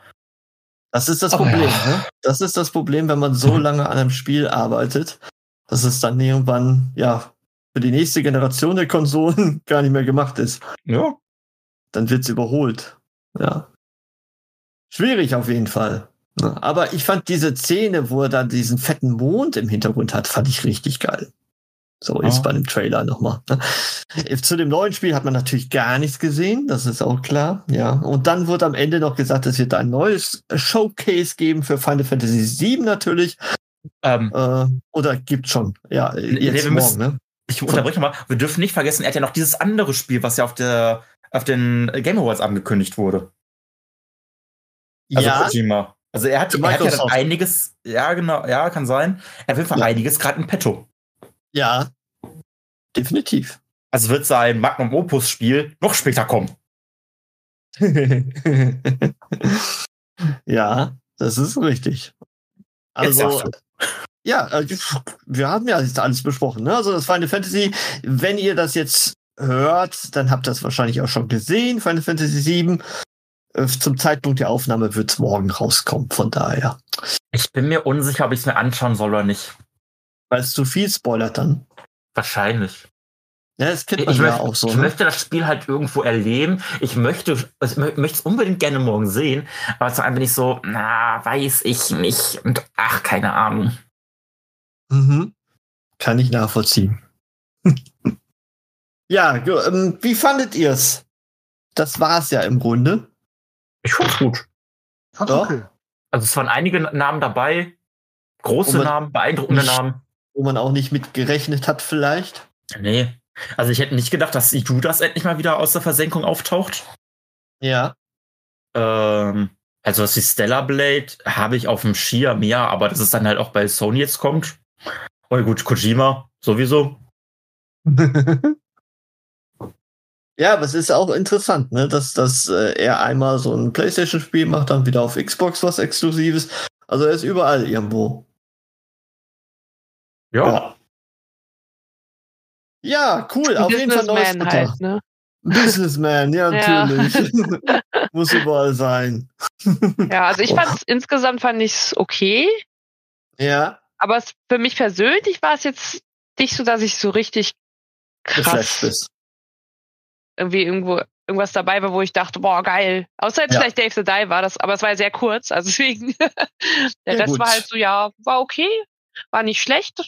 Das ist das Problem. ja. Ne? Das ist das Problem, wenn man so lange an einem Spiel arbeitet, dass es dann irgendwann, ja, für die nächste Generation der Konsolen gar nicht mehr gemacht ist. Ja. Dann wird's überholt. Ja. Schwierig auf jeden Fall. Ne? Aber ich fand diese Szene, wo er da diesen fetten Mond im Hintergrund hat, fand ich richtig geil. So ist bei dem Trailer nochmal. ne? Zu dem neuen Spiel hat man natürlich gar nichts gesehen, das ist auch klar. Ja. Und dann wird am Ende noch gesagt, es wird ein neues Showcase geben für Final Fantasy VII natürlich. Ähm, Äh, oder gibt schon. Ja, nee, jetzt wir morgen, ne? ich unterbreche mal. Wir dürfen nicht vergessen, er hat ja noch dieses andere Spiel, was ja auf der auf den Game Awards angekündigt wurde. Also ja, Kojima. Also er hat, Für er hat ja dann einiges, ja genau, ja, kann sein. Er jeden Fall Ja. einiges gerade in petto. ja. Definitiv. Also wird sein Magnum Opus Spiel noch später kommen. ja, das ist richtig. Also, ja, äh, wir haben ja jetzt alles besprochen. Ne? Also das Final Fantasy, wenn ihr das jetzt hört, dann habt ihr das wahrscheinlich auch schon gesehen, Final Fantasy VII. äh, zum Zeitpunkt der Aufnahme wird es morgen rauskommen, von daher. Ich bin mir unsicher, ob ich es mir anschauen soll oder nicht. Weil es zu viel spoilert dann. Wahrscheinlich. Ja, das kennt man Ich, ja möchte, auch so. ich ne? möchte das Spiel halt irgendwo erleben. Ich möchte, also ich mö- möchte es unbedingt gerne morgen sehen, aber zum einen bin ich so, na, weiß ich nicht. Und ach, keine Ahnung. Mhm. Kann ich nachvollziehen. ja, ähm, wie fandet ihr's? Das war's ja im Grunde. Ich fand's gut. Fand's Doch. okay. Also es waren einige Namen dabei, große man- Namen, beeindruckende Nicht- Namen. Wo man auch nicht mit gerechnet hat, vielleicht. Nee. Also ich hätte nicht gedacht, dass die Judas endlich mal wieder aus der Versenkung auftaucht. Ja. Ähm, also das die Stellar Blade habe ich auf dem Schirm, ja, aber dass es dann halt auch bei Sony jetzt kommt. Oh gut, Kojima sowieso. ja, aber es ist auch interessant, ne, dass, dass äh, er einmal so ein PlayStation-Spiel macht, dann wieder auf Xbox was Exklusives. Also er ist überall irgendwo. Ja. Ja, cool. Auf jeden Fall neues Businessman Futter. halt, ne? Businessman, ja, Ja. natürlich. Muss überall sein. Ja, also ich fand insgesamt fand ich's okay, Ja, aber es, für mich persönlich war es jetzt nicht so, dass ich so richtig krass irgendwie irgendwo irgendwas dabei war, wo ich dachte, boah, geil. Außer jetzt Ja. vielleicht Dave the Dive das, aber es war ja sehr kurz, also deswegen. Der Ja, Rest gut. war halt so, ja, war okay, war nicht schlecht,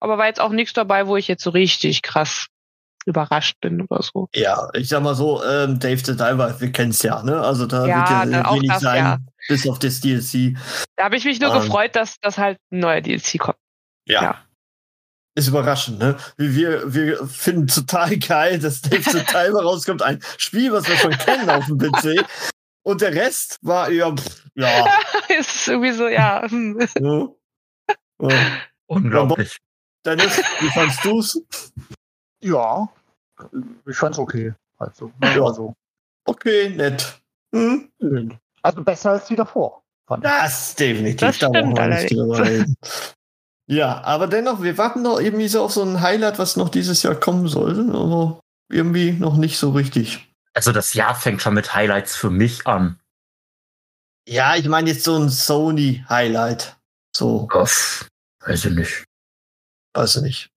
aber war jetzt auch nichts dabei, wo ich jetzt so richtig krass überrascht bin oder so. Ja, ich sag mal so, ähm, Dave the Diver, wir kennen's ja, ne? Also da Ja, wird ja ne, wenig das, sein, ja. bis auf das DLC. Da habe ich mich nur Ähm. gefreut, dass das halt ein neuer DLC kommt. Ja. Ja. Ist überraschend, ne? Wie wir, wir finden total geil, dass Dave the Diver rauskommt. Ein Spiel, was wir schon kennen auf dem PC. Und der Rest war eher, pff, ja. es ist irgendwie so, ja. hm. ja. Unglaublich. Dennis, wie fandst du's? Ja, ich fand's okay. Also, Ja. also, Okay, nett. Hm? also besser als die davor. Das definitiv. Das da stimmt allerdings. Ja, aber dennoch, wir warten noch irgendwie so auf so ein Highlight, was noch dieses Jahr kommen sollte, aber irgendwie noch nicht so richtig. Also das Jahr fängt schon mit Highlights für mich an. Ja, ich meine jetzt so ein Sony-Highlight. So, Uff, weiß ich nicht. Weiß ich nicht.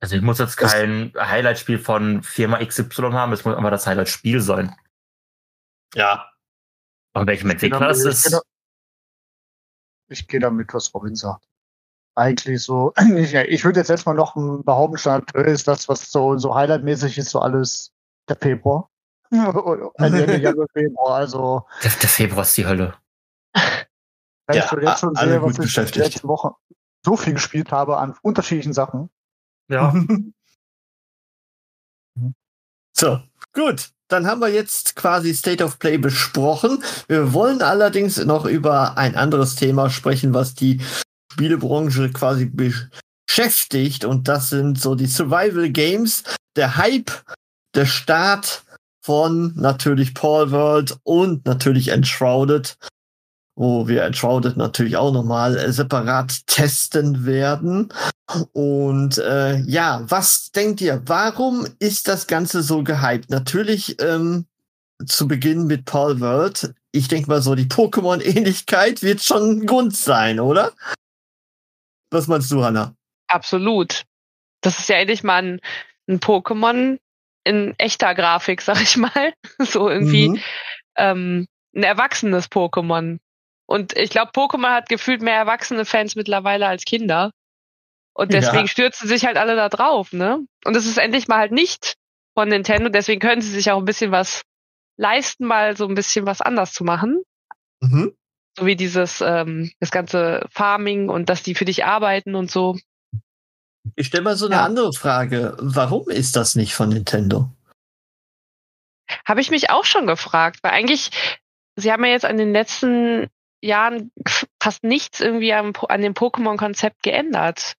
Also ich muss jetzt kein Highlight-Spiel von Firma XY haben, es muss aber das Highlight-Spiel sein. Ja. Und welchem Entwickler es Ich ist. gehe da- Ich gehe damit, was Robin sagt. Eigentlich so, ich, ich würde jetzt erstmal noch behaupten, Stand ist das, was so, so Highlight-mäßig ist, so alles der Februar. Ende, Ende Januar, Februar, also Der, der Februar ist die Hölle. Ja, jetzt schon alle sehe, gut was ich beschäftigt. letzte Woche so viel gespielt habe an unterschiedlichen Sachen. Ja. So, gut. Dann haben wir jetzt quasi State of Play besprochen. Wir wollen allerdings noch über ein anderes Thema sprechen, was die Spielebranche quasi beschäftigt. Und das sind so die Survival Games, der Hype, der Start von natürlich Paul World und natürlich Enshrouded, wo wir Enshrouded natürlich auch nochmal äh, separat testen werden. Und äh, ja, was denkt ihr, warum ist das Ganze so gehypt? Natürlich ähm, zu Beginn mit Paul World. Ich denke mal so, die Pokémon-Ähnlichkeit wird schon ein Grund sein, oder? Was meinst du, Hanna? Absolut. Das ist ja endlich mal ein, ein Pokémon in echter Grafik, sag ich mal. So irgendwie Mhm. ähm, ein erwachsenes Pokémon. Und ich glaube, Pokémon hat gefühlt mehr erwachsene Fans mittlerweile als Kinder. Und deswegen Ja. stürzen sich halt alle da drauf, ne? Und es ist endlich mal halt nicht von Nintendo, deswegen können sie sich auch ein bisschen was leisten, mal so ein bisschen was anders zu machen. Mhm. So wie dieses, ähm, das ganze Farming und dass die für dich arbeiten und so. Ich stelle mal so eine Ja. andere Frage. Warum ist das nicht von Nintendo? Habe ich mich auch schon gefragt, weil eigentlich, sie haben ja jetzt an den letzten Jahren fast nichts irgendwie Po- an dem Pokémon-Konzept geändert.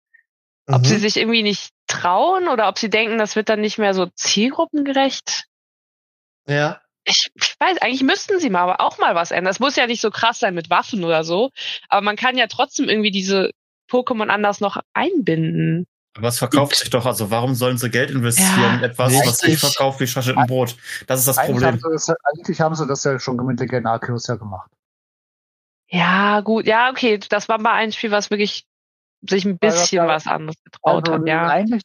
Ob Mhm. sie sich irgendwie nicht trauen oder ob sie denken, das wird dann nicht mehr so zielgruppengerecht. ja. Ich, ich weiß, eigentlich müssten sie mal aber auch mal was ändern. Das muss ja nicht so krass sein mit Waffen oder so, aber man kann ja trotzdem irgendwie diese Pokémon anders noch einbinden. Aber es verkauft sich doch, also warum sollen sie Geld investieren Ja, in etwas, was sich richtig. verkauft wie Schaschet Brot? Das ist das Eigentlich Problem. haben, sie das, eigentlich haben sie das ja schon mit Legend Arceus ja gemacht. Ja, gut. Ja, okay. Das war mal ein Spiel, was wirklich sich ein bisschen ja- was anderes getraut Also hat, ja. Eigentlich,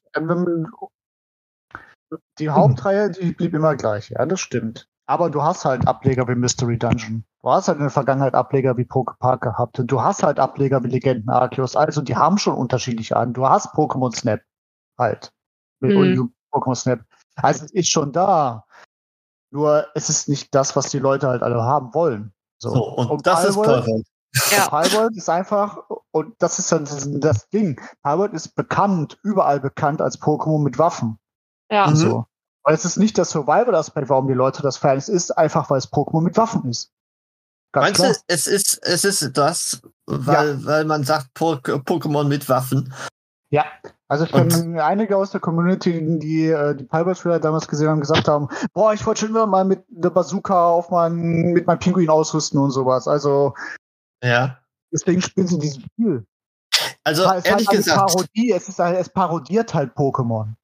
die Hauptreihe, die blieb immer gleich, ja, das stimmt. Aber du hast halt Ableger wie Mystery Dungeon. Du hast halt in der Vergangenheit Ableger wie Pokepark gehabt. Du hast halt Ableger wie Legenden Arceus. Also die haben schon unterschiedliche an. Du hast Pokémon Snap halt. Mit Mhm. Pokémon Snap. Also es ist schon da. Nur es ist nicht das, was die Leute halt alle haben wollen. So, So, und, das ist Palworld- Palworld. Ja. Palworld ist einfach, und das ist dann das, das Ding. Palworld ist bekannt, überall bekannt als Pokémon mit Waffen. Ja. Mhm. So. Weil es ist nicht das Survival-Aspekt, warum die Leute das feiern. Es ist einfach, weil es Pokémon mit Waffen ist. Ganz Meinst klar. du, es ist, es ist das, weil, weil man sagt Po- Pokémon mit Waffen? Ja. Also ich Und- kenne einige aus der Community, die äh, die Palworld-Spieler damals gesehen haben, gesagt haben, boah, ich wollte schon immer mal mit der Bazooka auf meinen, mit meinem Pinguin ausrüsten und sowas. Also Ja. deswegen spielen sie dieses Spiel. Also es ist ehrlich halt eine gesagt, Parodie, es, ist, halt- es parodiert halt Pokémon.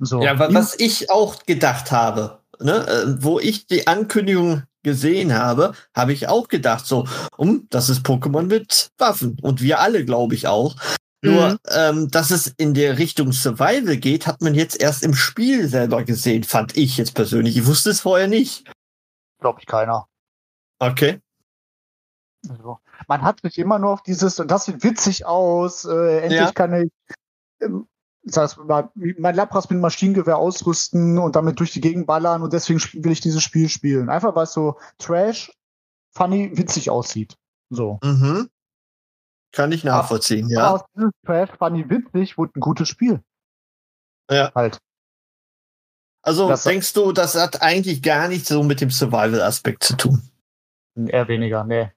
So. ja, wa- was ich auch gedacht habe, ne, äh, wo ich die Ankündigung gesehen habe, habe ich auch gedacht, so, um, das ist Pokémon mit Waffen. Und wir alle, glaube ich, auch. Nur, Mhm. ähm, dass es in der Richtung Survival geht, hat man jetzt erst im Spiel selber gesehen, fand ich jetzt persönlich. Ich wusste es vorher nicht. glaube ich keiner. Okay. Also, man hat sich immer nur auf dieses, und das sieht witzig aus, äh, endlich Ja. kann ich ähm, das heißt, mal- mein Lapras mit Maschinengewehr ausrüsten und damit durch die Gegend ballern und deswegen will ich dieses Spiel spielen. Einfach weil es so trash, funny, witzig aussieht. So. Mhm. Kann ich nachvollziehen, ja. Aber aus diesem trash, funny, witzig wurde ein gutes Spiel. Ja. Halt. Also Das- denkst du, das hat eigentlich gar nichts so mit dem Survival-Aspekt zu tun? Eher weniger, nee.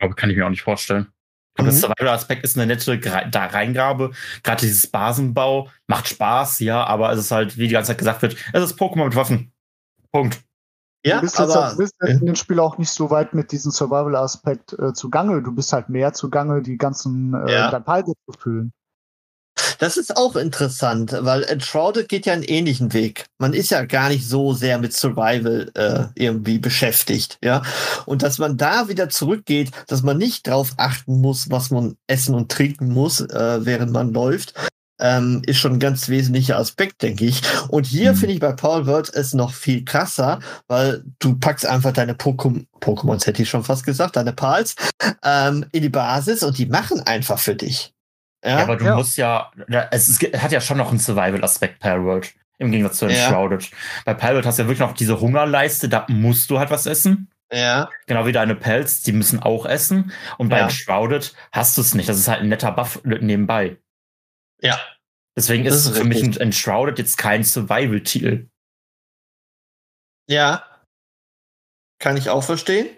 Aber kann ich mir auch nicht vorstellen. Aber Mhm. Der Survival-Aspekt ist eine nette da Reingabe. Gerade dieses Basenbau macht Spaß, ja, aber es ist halt, wie die ganze Zeit gesagt wird, es ist Pokémon mit Waffen. Punkt. Ja, du bist jetzt, aber du bist jetzt in dem Spiel auch nicht so weit mit diesem Survival-Aspekt äh, zugange. Du bist halt mehr zugange, die ganzen äh, Ja. dein zu füllen. das ist auch interessant, weil Enshrouded geht ja einen ähnlichen Weg. Man ist ja gar nicht so sehr mit Survival äh, irgendwie beschäftigt, ja. Und dass man da wieder zurückgeht, dass man nicht drauf achten muss, was man essen und trinken muss, äh, während man läuft, ähm, ist schon ein ganz wesentlicher Aspekt, denke ich. Und hier Mhm. finde ich bei Paul World es noch viel krasser, weil du packst einfach deine Pokémon, Pokémons hätte ich schon fast gesagt, deine Pals, ähm, in die Basis und die machen einfach für dich. Ja, aber du Ja. musst ja, ja, es, ist, es hat ja schon noch einen Survival-Aspekt, Palworld. Im Gegensatz zu Ja. Enshrouded. Bei Palworld hast du ja wirklich noch diese Hungerleiste, da musst du halt was essen. ja. Genau wie deine Pelz, die müssen auch essen. Und bei Ja. Enshrouded hast du es nicht. Das ist halt ein netter Buff nebenbei. Ja. Deswegen ist, ist für mich ein. Enshrouded jetzt kein Survival-Titel. Ja. Kann ich auch verstehen.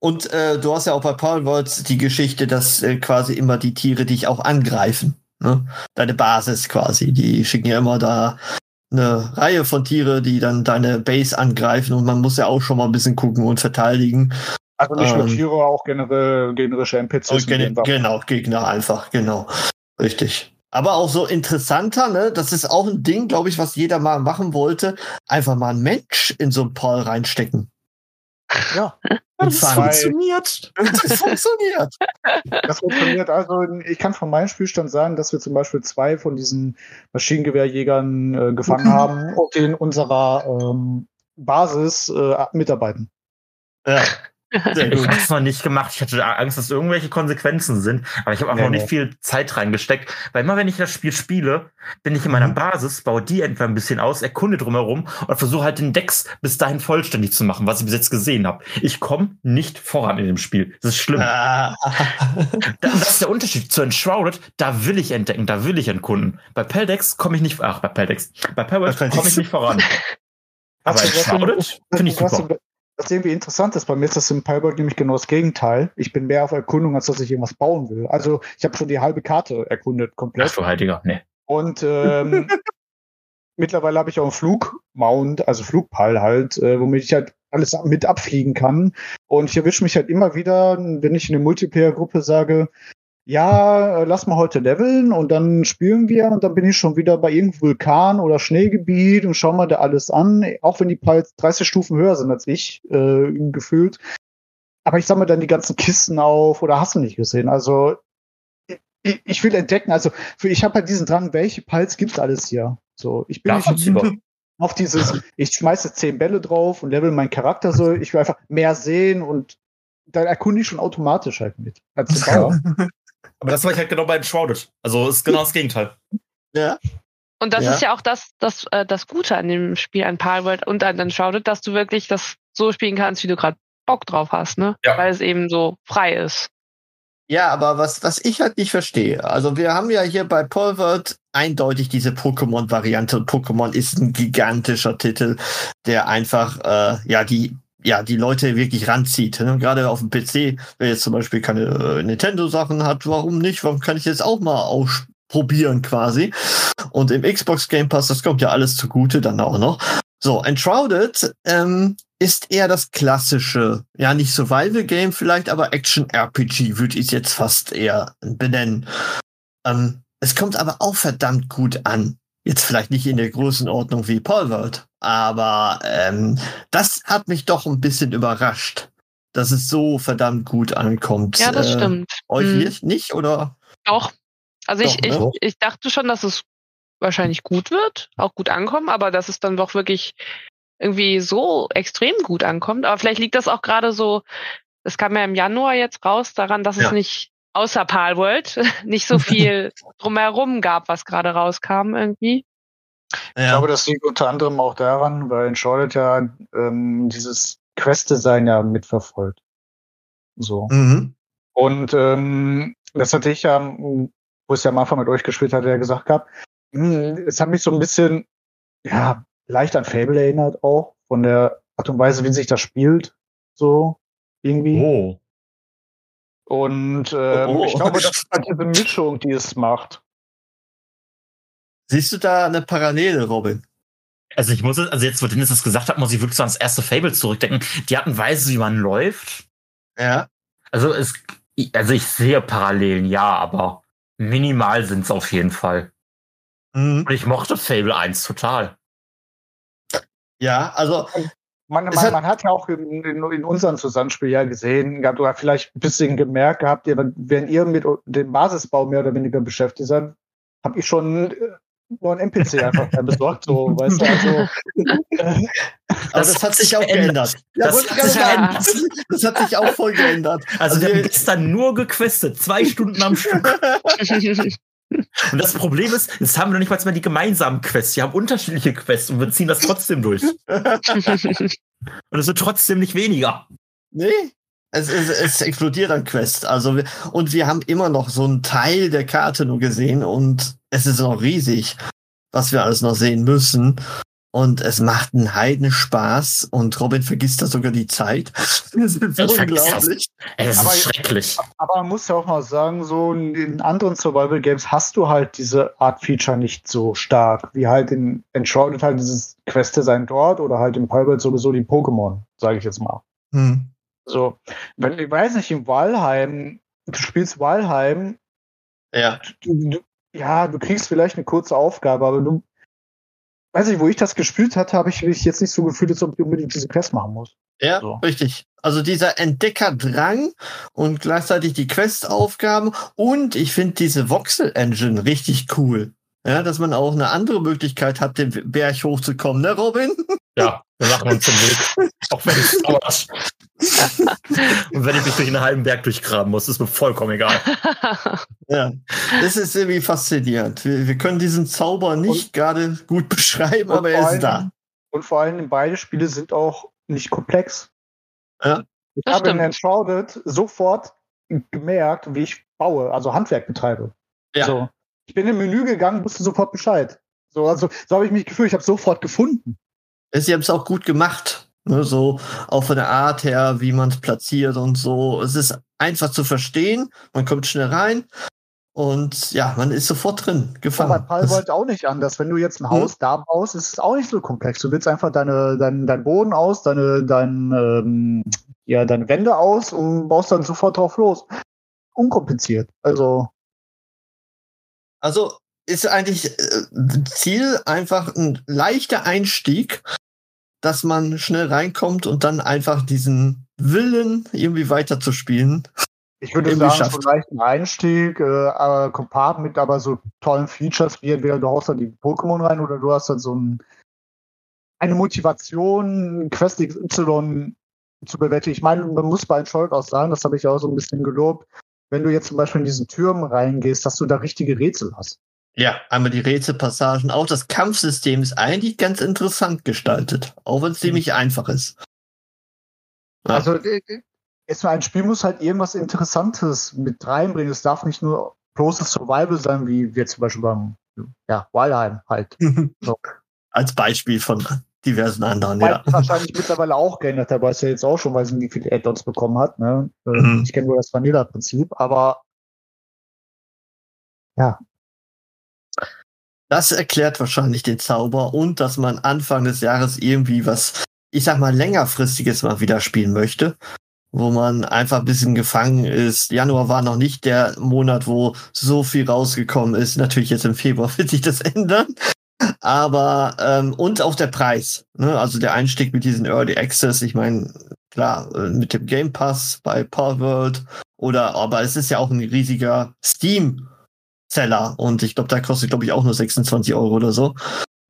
Und äh, du hast ja auch bei Paul Words die Geschichte, dass äh, quasi immer die Tiere dich auch angreifen. Ne? Deine Basis quasi. Die schicken ja immer da eine Reihe von Tiere, die dann deine Base angreifen und man muss ja auch schon mal ein bisschen gucken und verteidigen. Also nicht nur Ähm, Tiere, auch generell generische NPCs. Gen genau, Gegner einfach, genau. Richtig. Aber auch so interessanter, ne? Das ist auch ein Ding, glaube ich, was jeder mal machen wollte. Einfach mal einen Mensch in so einen Paul reinstecken. Ja. Das funktioniert. Das funktioniert. Das funktioniert. Also ich kann von meinem Spielstand sagen, dass wir zum Beispiel zwei von diesen Maschinengewehrjägern äh, gefangen haben und in unserer ähm, Basis äh, mitarbeiten. Ja, sehr Ich gut. hab's noch nicht gemacht. Ich hatte Angst, dass irgendwelche Konsequenzen sind. Aber ich habe einfach Nee, noch nicht nee. viel Zeit reingesteckt. Weil immer wenn ich das Spiel spiele, bin ich in meiner Mhm. Basis, baue die entweder ein bisschen aus, erkunde drumherum und versuche halt den Dex bis dahin vollständig zu machen, was ich bis jetzt gesehen habe. Ich komme nicht voran in dem Spiel. Das ist schlimm. Ah. Da- Das ist der Unterschied zu Enshrouded. Da will ich entdecken, da will ich erkunden. Bei Peldex komme ich nicht, ach, bei Peldex. Bei Peldex. komme ich nicht voran. Aber Enshrouded finde ich super. Was irgendwie interessant ist, bei mir ist das im Palworld nämlich genau das Gegenteil. Ich bin mehr auf Erkundung, als dass ich irgendwas bauen will. Also ich habe schon die halbe Karte erkundet Ach komplett. du Heiliger, nee. Und ähm, mittlerweile habe ich auch einen Flugmount, also Flugpall halt, äh, womit ich halt alles mit abfliegen kann. Und ich erwische mich halt immer wieder, wenn ich in eine Multiplayer-Gruppe sage, ja, äh, lass mal heute leveln und dann spielen wir und dann bin ich schon wieder bei irgendeinem Vulkan oder Schneegebiet und schau mal da alles an, auch wenn die Pals 30 Stufen höher sind als ich, äh, gefühlt. Aber ich sammle dann die ganzen Kisten auf oder hast du nicht gesehen. Also ich, ich will entdecken, also für, ich habe halt diesen Drang, welche Pals gibt's alles hier? So, ich bin Ja, nicht auf dieses, ich schmeiße zehn Bälle drauf und level meinen Charakter so, ich will einfach mehr sehen und dann erkunde ich schon automatisch halt mit. Als Bauer. Aber das war ich halt genau bei Enshrouded. Also ist genau das Gegenteil. Ja. Und das Ja. ist ja auch das, das, äh, das Gute an dem Spiel, an Palworld und an Enshrouded, dass du wirklich das so spielen kannst, wie du gerade Bock drauf hast, ne? Ja. Weil es eben so frei ist. Ja, aber was, was ich halt nicht verstehe, also wir haben ja hier bei Polvert eindeutig diese Pokémon-Variante und Pokémon ist ein gigantischer Titel, der einfach, äh, ja, die, ja, die Leute wirklich ranzieht. Ne? Gerade auf dem PC, wer jetzt zum Beispiel keine äh, Nintendo-Sachen hat, warum nicht? Warum kann ich jetzt auch mal ausprobieren quasi? Und im Xbox Game Pass, das kommt ja alles zugute dann auch noch. So, Enshrouded ähm, ist eher das klassische, ja nicht Survival-Game vielleicht, aber Action-RPG würde ich jetzt fast eher benennen. Ähm, es kommt aber auch verdammt gut an. Jetzt vielleicht nicht in der Größenordnung wie Polvert, aber ähm, das hat mich doch ein bisschen überrascht, dass es so verdammt gut ankommt. Ja, das Äh, stimmt. Euch Hm. nicht, nicht oder? Doch. Also ich, Doch, ne? ich, ich dachte schon, dass es wahrscheinlich gut wird, auch gut ankommen, aber dass es dann doch wirklich irgendwie so extrem gut ankommt. Aber vielleicht liegt das auch gerade so, es kam ja im Januar jetzt raus, daran, dass Ja. es nicht außer Palworld nicht so viel drumherum gab, was gerade rauskam irgendwie. Ich glaube, das liegt unter anderem auch daran, weil Enshrouded ja ähm, dieses Quest-Design ja mitverfolgt. So. Mhm. Und ähm, das hatte ich ja, wo ich ja am Anfang mit euch gespielt hatte, ja gesagt gehabt, mh, es hat mich so ein bisschen, ja, leicht an Fable erinnert auch, von der Art und Weise, wie sich das spielt, so irgendwie. Oh. Und ähm, Oh. ich glaube, das ist halt diese Mischung, die es macht. Siehst du da eine Parallele, Robin? Also ich muss, also jetzt, wo Dennis das gesagt hat, muss ich wirklich so ans erste Fable zurückdenken. Die Art und Weise, wie man läuft. Ja. Also es, also ich sehe Parallelen, ja, aber minimal sind es auf jeden Fall. Mhm. Und ich mochte Fable 1 total. Ja, also Man, man, hat- man hat ja auch in, in, in unserem Zusammenspiel ja gesehen gehabt, oder vielleicht ein bisschen gemerkt gehabt, ihr- wenn ihr mit dem Basisbau mehr oder weniger beschäftigt seid, habe ich schon äh, nur ein NPC einfach besorgt, so, weißt du, also, äh, Aber das, hat sich auch geändert. Ja, Das hat ich sich geändert. Das hat sich auch voll geändert. Also wir wir- haben gestern nur gequestet, zwei Stunden am Stück. Und das Problem ist, jetzt haben wir noch nicht mal mehr die gemeinsamen Quests. Wir haben unterschiedliche Quests und wir ziehen das trotzdem durch. Und es wird trotzdem nicht weniger. nee. Es, es, es explodiert an Quest. Also wir, und wir haben immer noch so einen Teil der Karte nur gesehen und es ist noch riesig, was wir alles noch sehen müssen. Und es macht einen Heidenspaß und Robin vergisst da sogar die Zeit. Das ist Ich unglaublich. Ey, das Aber- ist schrecklich. aber man muss ja auch mal sagen, so in, anderen Survival Games hast du halt diese Art Feature nicht so stark, wie halt in Enshrouded halt dieses Quest-Design dort oder halt in Palworld sowieso die Pokémon, sage ich jetzt mal. Hm. So, wenn, ich weiß nicht, in Walheim, du spielst Walheim, Ja. du, du, ja, du kriegst vielleicht eine kurze Aufgabe, aber du, weiß nicht, wo ich das gespielt hatte, habe ich mich jetzt nicht so gefühlt, als ob ich unbedingt diese Quest machen muss. Ja, So. richtig. Also dieser Entdeckerdrang und gleichzeitig die Questaufgaben und ich finde diese Voxel-Engine richtig cool. Ja, dass man auch eine andere Möglichkeit hat, den Berg hochzukommen, ne, Robin? Ja, wir machen uns den Weg. Auch wenn es dauert. Und wenn ich mich durch einen halben Berg durchgraben muss, ist mir vollkommen egal. Ja, das ist irgendwie faszinierend. Wir, wir können diesen Zauber nicht gerade gut beschreiben, Und aber er ist allem- da. Und vor allem beide Spiele sind auch nicht komplex. Ja, ich das habe in stimmt. Enshrouded sofort gemerkt, wie ich baue, also Handwerk betreibe. Ja. So. Ich bin im Menü gegangen, wusste sofort Bescheid. So, also so habe ich mich gefühlt, ich habe sofort gefunden. Sie haben es auch gut gemacht. Ne, so auch von der Art her, wie man es platziert und so. Es ist einfach zu verstehen. Man kommt schnell rein und ja, man ist sofort drin, Und bei gefangen. Palworld auch nicht anders. Wenn du jetzt ein Hm. Haus da baust, ist es auch nicht so komplex. Du willst einfach deine, dein, dein Boden aus, deine, dein, ähm, ja, deine Wände aus und baust dann sofort drauf los. unkompliziert. Also. Also ist eigentlich äh, Ziel einfach ein leichter Einstieg, dass man schnell reinkommt und dann einfach diesen Willen irgendwie weiterzuspielen. Ich würde sagen, schafft. vielleicht ein Einstieg, äh, aber kompakt mit aber so tollen Features wie entweder du haust da die Pokémon rein oder du hast dann so ein, eine Motivation, Quest XY zu bewältigen. Ich meine, man muss bei Entschuld auch sagen, das habe ich auch so ein bisschen gelobt, wenn du jetzt zum Beispiel in diesen Türmen reingehst, dass du da richtige Rätsel hast. Ja, einmal die Rätselpassagen. Auch das Kampfsystem ist eigentlich ganz interessant gestaltet, auch wenn es mhm. ziemlich einfach ist. Ja. Also äh, äh, ist ein Spiel muss halt irgendwas Interessantes mit reinbringen. Es darf nicht nur bloßes Survival sein, wie wir zum Beispiel beim ja, Wildheim halt. so. Als Beispiel von diversen anderen, ja. Wahrscheinlich mittlerweile auch geändert weil es ja jetzt auch schon weiß nicht, wie viele Add-ons bekommen hat. Ne? Äh, mhm. Ich kenne nur das Vanilla-Prinzip, aber ja. Das erklärt wahrscheinlich den Zauber und dass man Anfang des Jahres irgendwie was, ich sag mal, längerfristiges mal wieder spielen möchte wo man einfach ein bisschen gefangen ist. Januar war noch nicht der Monat, wo so viel rausgekommen ist. Natürlich jetzt im Februar wird sich das ändern. Aber ähm, und auch der Preis. Ne? Also der Einstieg mit diesem Early Access. Ich meine, klar, äh, mit dem Game Pass bei Power World oder aber es ist ja auch ein riesiger Steam Seller und ich glaube, da kostet glaube ich auch nur 26 Euro oder so.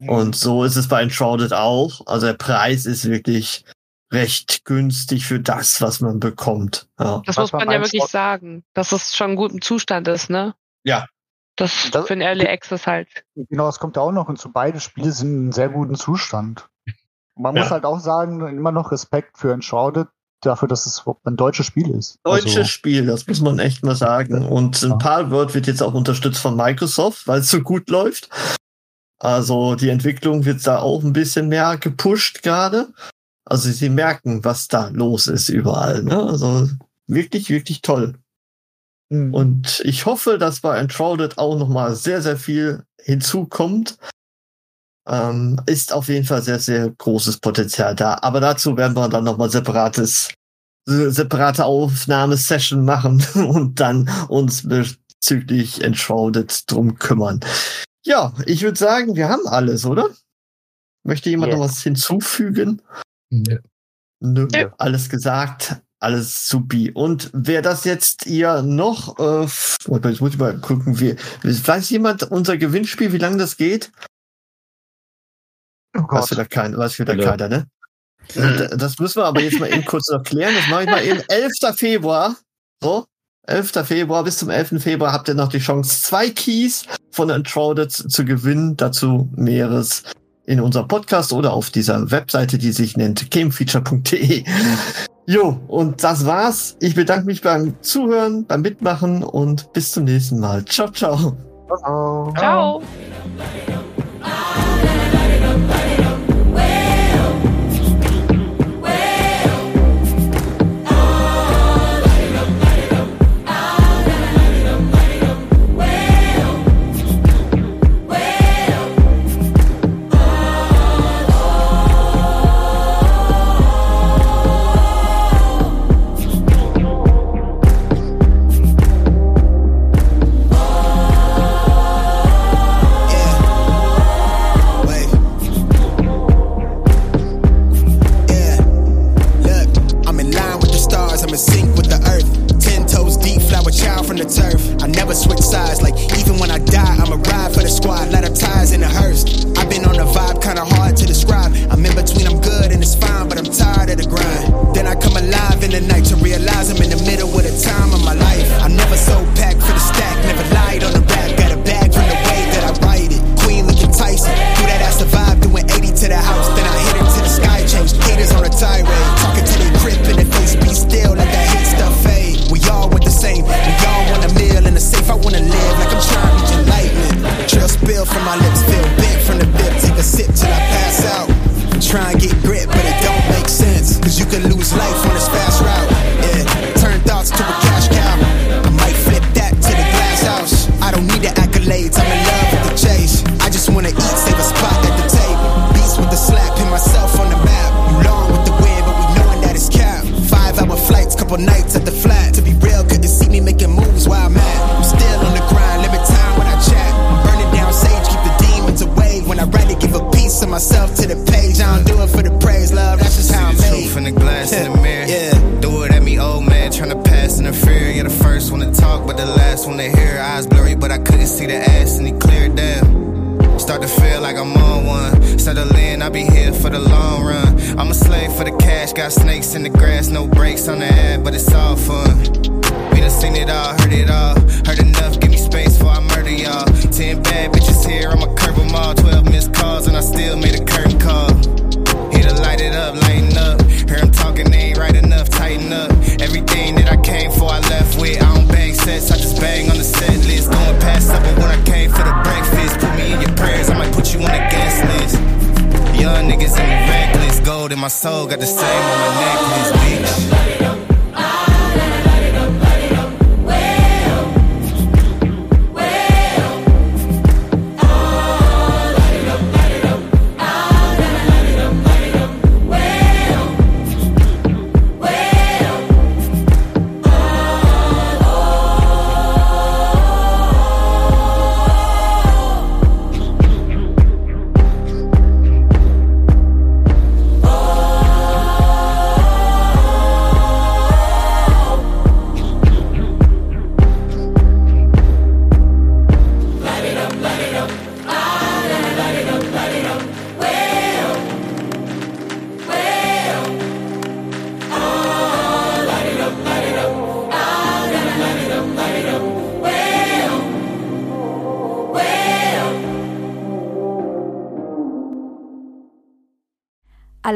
Und so ist es bei Enshrouded auch. Also der Preis ist wirklich recht günstig für das, was man bekommt. Ja. Das was muss man, ja wirklich sagen, dass es schon gut im Zustand ist, ne? Ja. Das, das für ein Early Access halt. Genau, es kommt ja auch noch hinzu. Beide Spiele sind in einem sehr guten Zustand. Man ja. muss halt auch sagen, immer noch Respekt für Enshrouded, dafür, dass es ein deutsches Spiel ist. Deutsches also, Spiel, das muss man echt mal sagen. Und ein paar Word wird jetzt auch unterstützt von Microsoft, weil es so gut läuft. Also die Entwicklung wird da auch ein bisschen mehr gepusht gerade. Also sie merken, was da los ist überall. Ne? Also wirklich, wirklich toll. Mhm. Und ich hoffe, dass bei Enshrouded auch noch mal sehr, sehr viel hinzukommt. Ähm, ist auf jeden Fall sehr, sehr großes Potenzial da. Aber dazu werden wir dann noch mal separates, separate Aufnahmesession machen und dann uns bezüglich Enshrouded drum kümmern. Ja, ich würde sagen, wir haben alles, oder? Möchte jemand yes. noch was hinzufügen? Nö. Nö. Nö. Alles gesagt, alles supi. Und wer das jetzt ihr noch, äh, jetzt muss ich mal gucken, wie, weiß jemand unser Gewinnspiel, wie lange das geht? Oh Gott. Weiß wieder kein, weiß wieder Hallo. keiner, ne? Das müssen wir aber jetzt mal eben kurz noch klären. Das mache ich mal eben. 11. Februar. So. 11. Februar bis zum 11. Februar habt ihr noch die Chance, zwei Keys von Entrouded zu gewinnen. Dazu mehres in unserem Podcast oder auf dieser Webseite, die sich nennt gamefeature.de. Jo, und das war's. Ich bedanke mich beim Zuhören, beim Mitmachen und bis zum nächsten Mal. Ciao, ciao. Ciao. ciao. But the hear. Eyes blurry, but I couldn't see the ass, and he cleared down. Start to feel like I'm on one. Settle in, I'll be here for the long run. I'm a slave for the cash, got snakes in the grass, no brakes on the ad, but it's all fun. We done seen it all, heard it all. Heard enough, give me space before I murder y'all. Ten bad bitches here, I'ma curb them all. Twelve missed calls, and I still made a curtain call. Here to light it up, lighten up. Hear him talking, they ain't right enough, tighten up. Everything that I came for, I left with. I sets, I just bang on the set list. Going past supper when I came for the breakfast. Put me in your prayers, I might put you on the guest list. Young niggas in the reckless, gold in my soul, got the same on my necklace, bitch.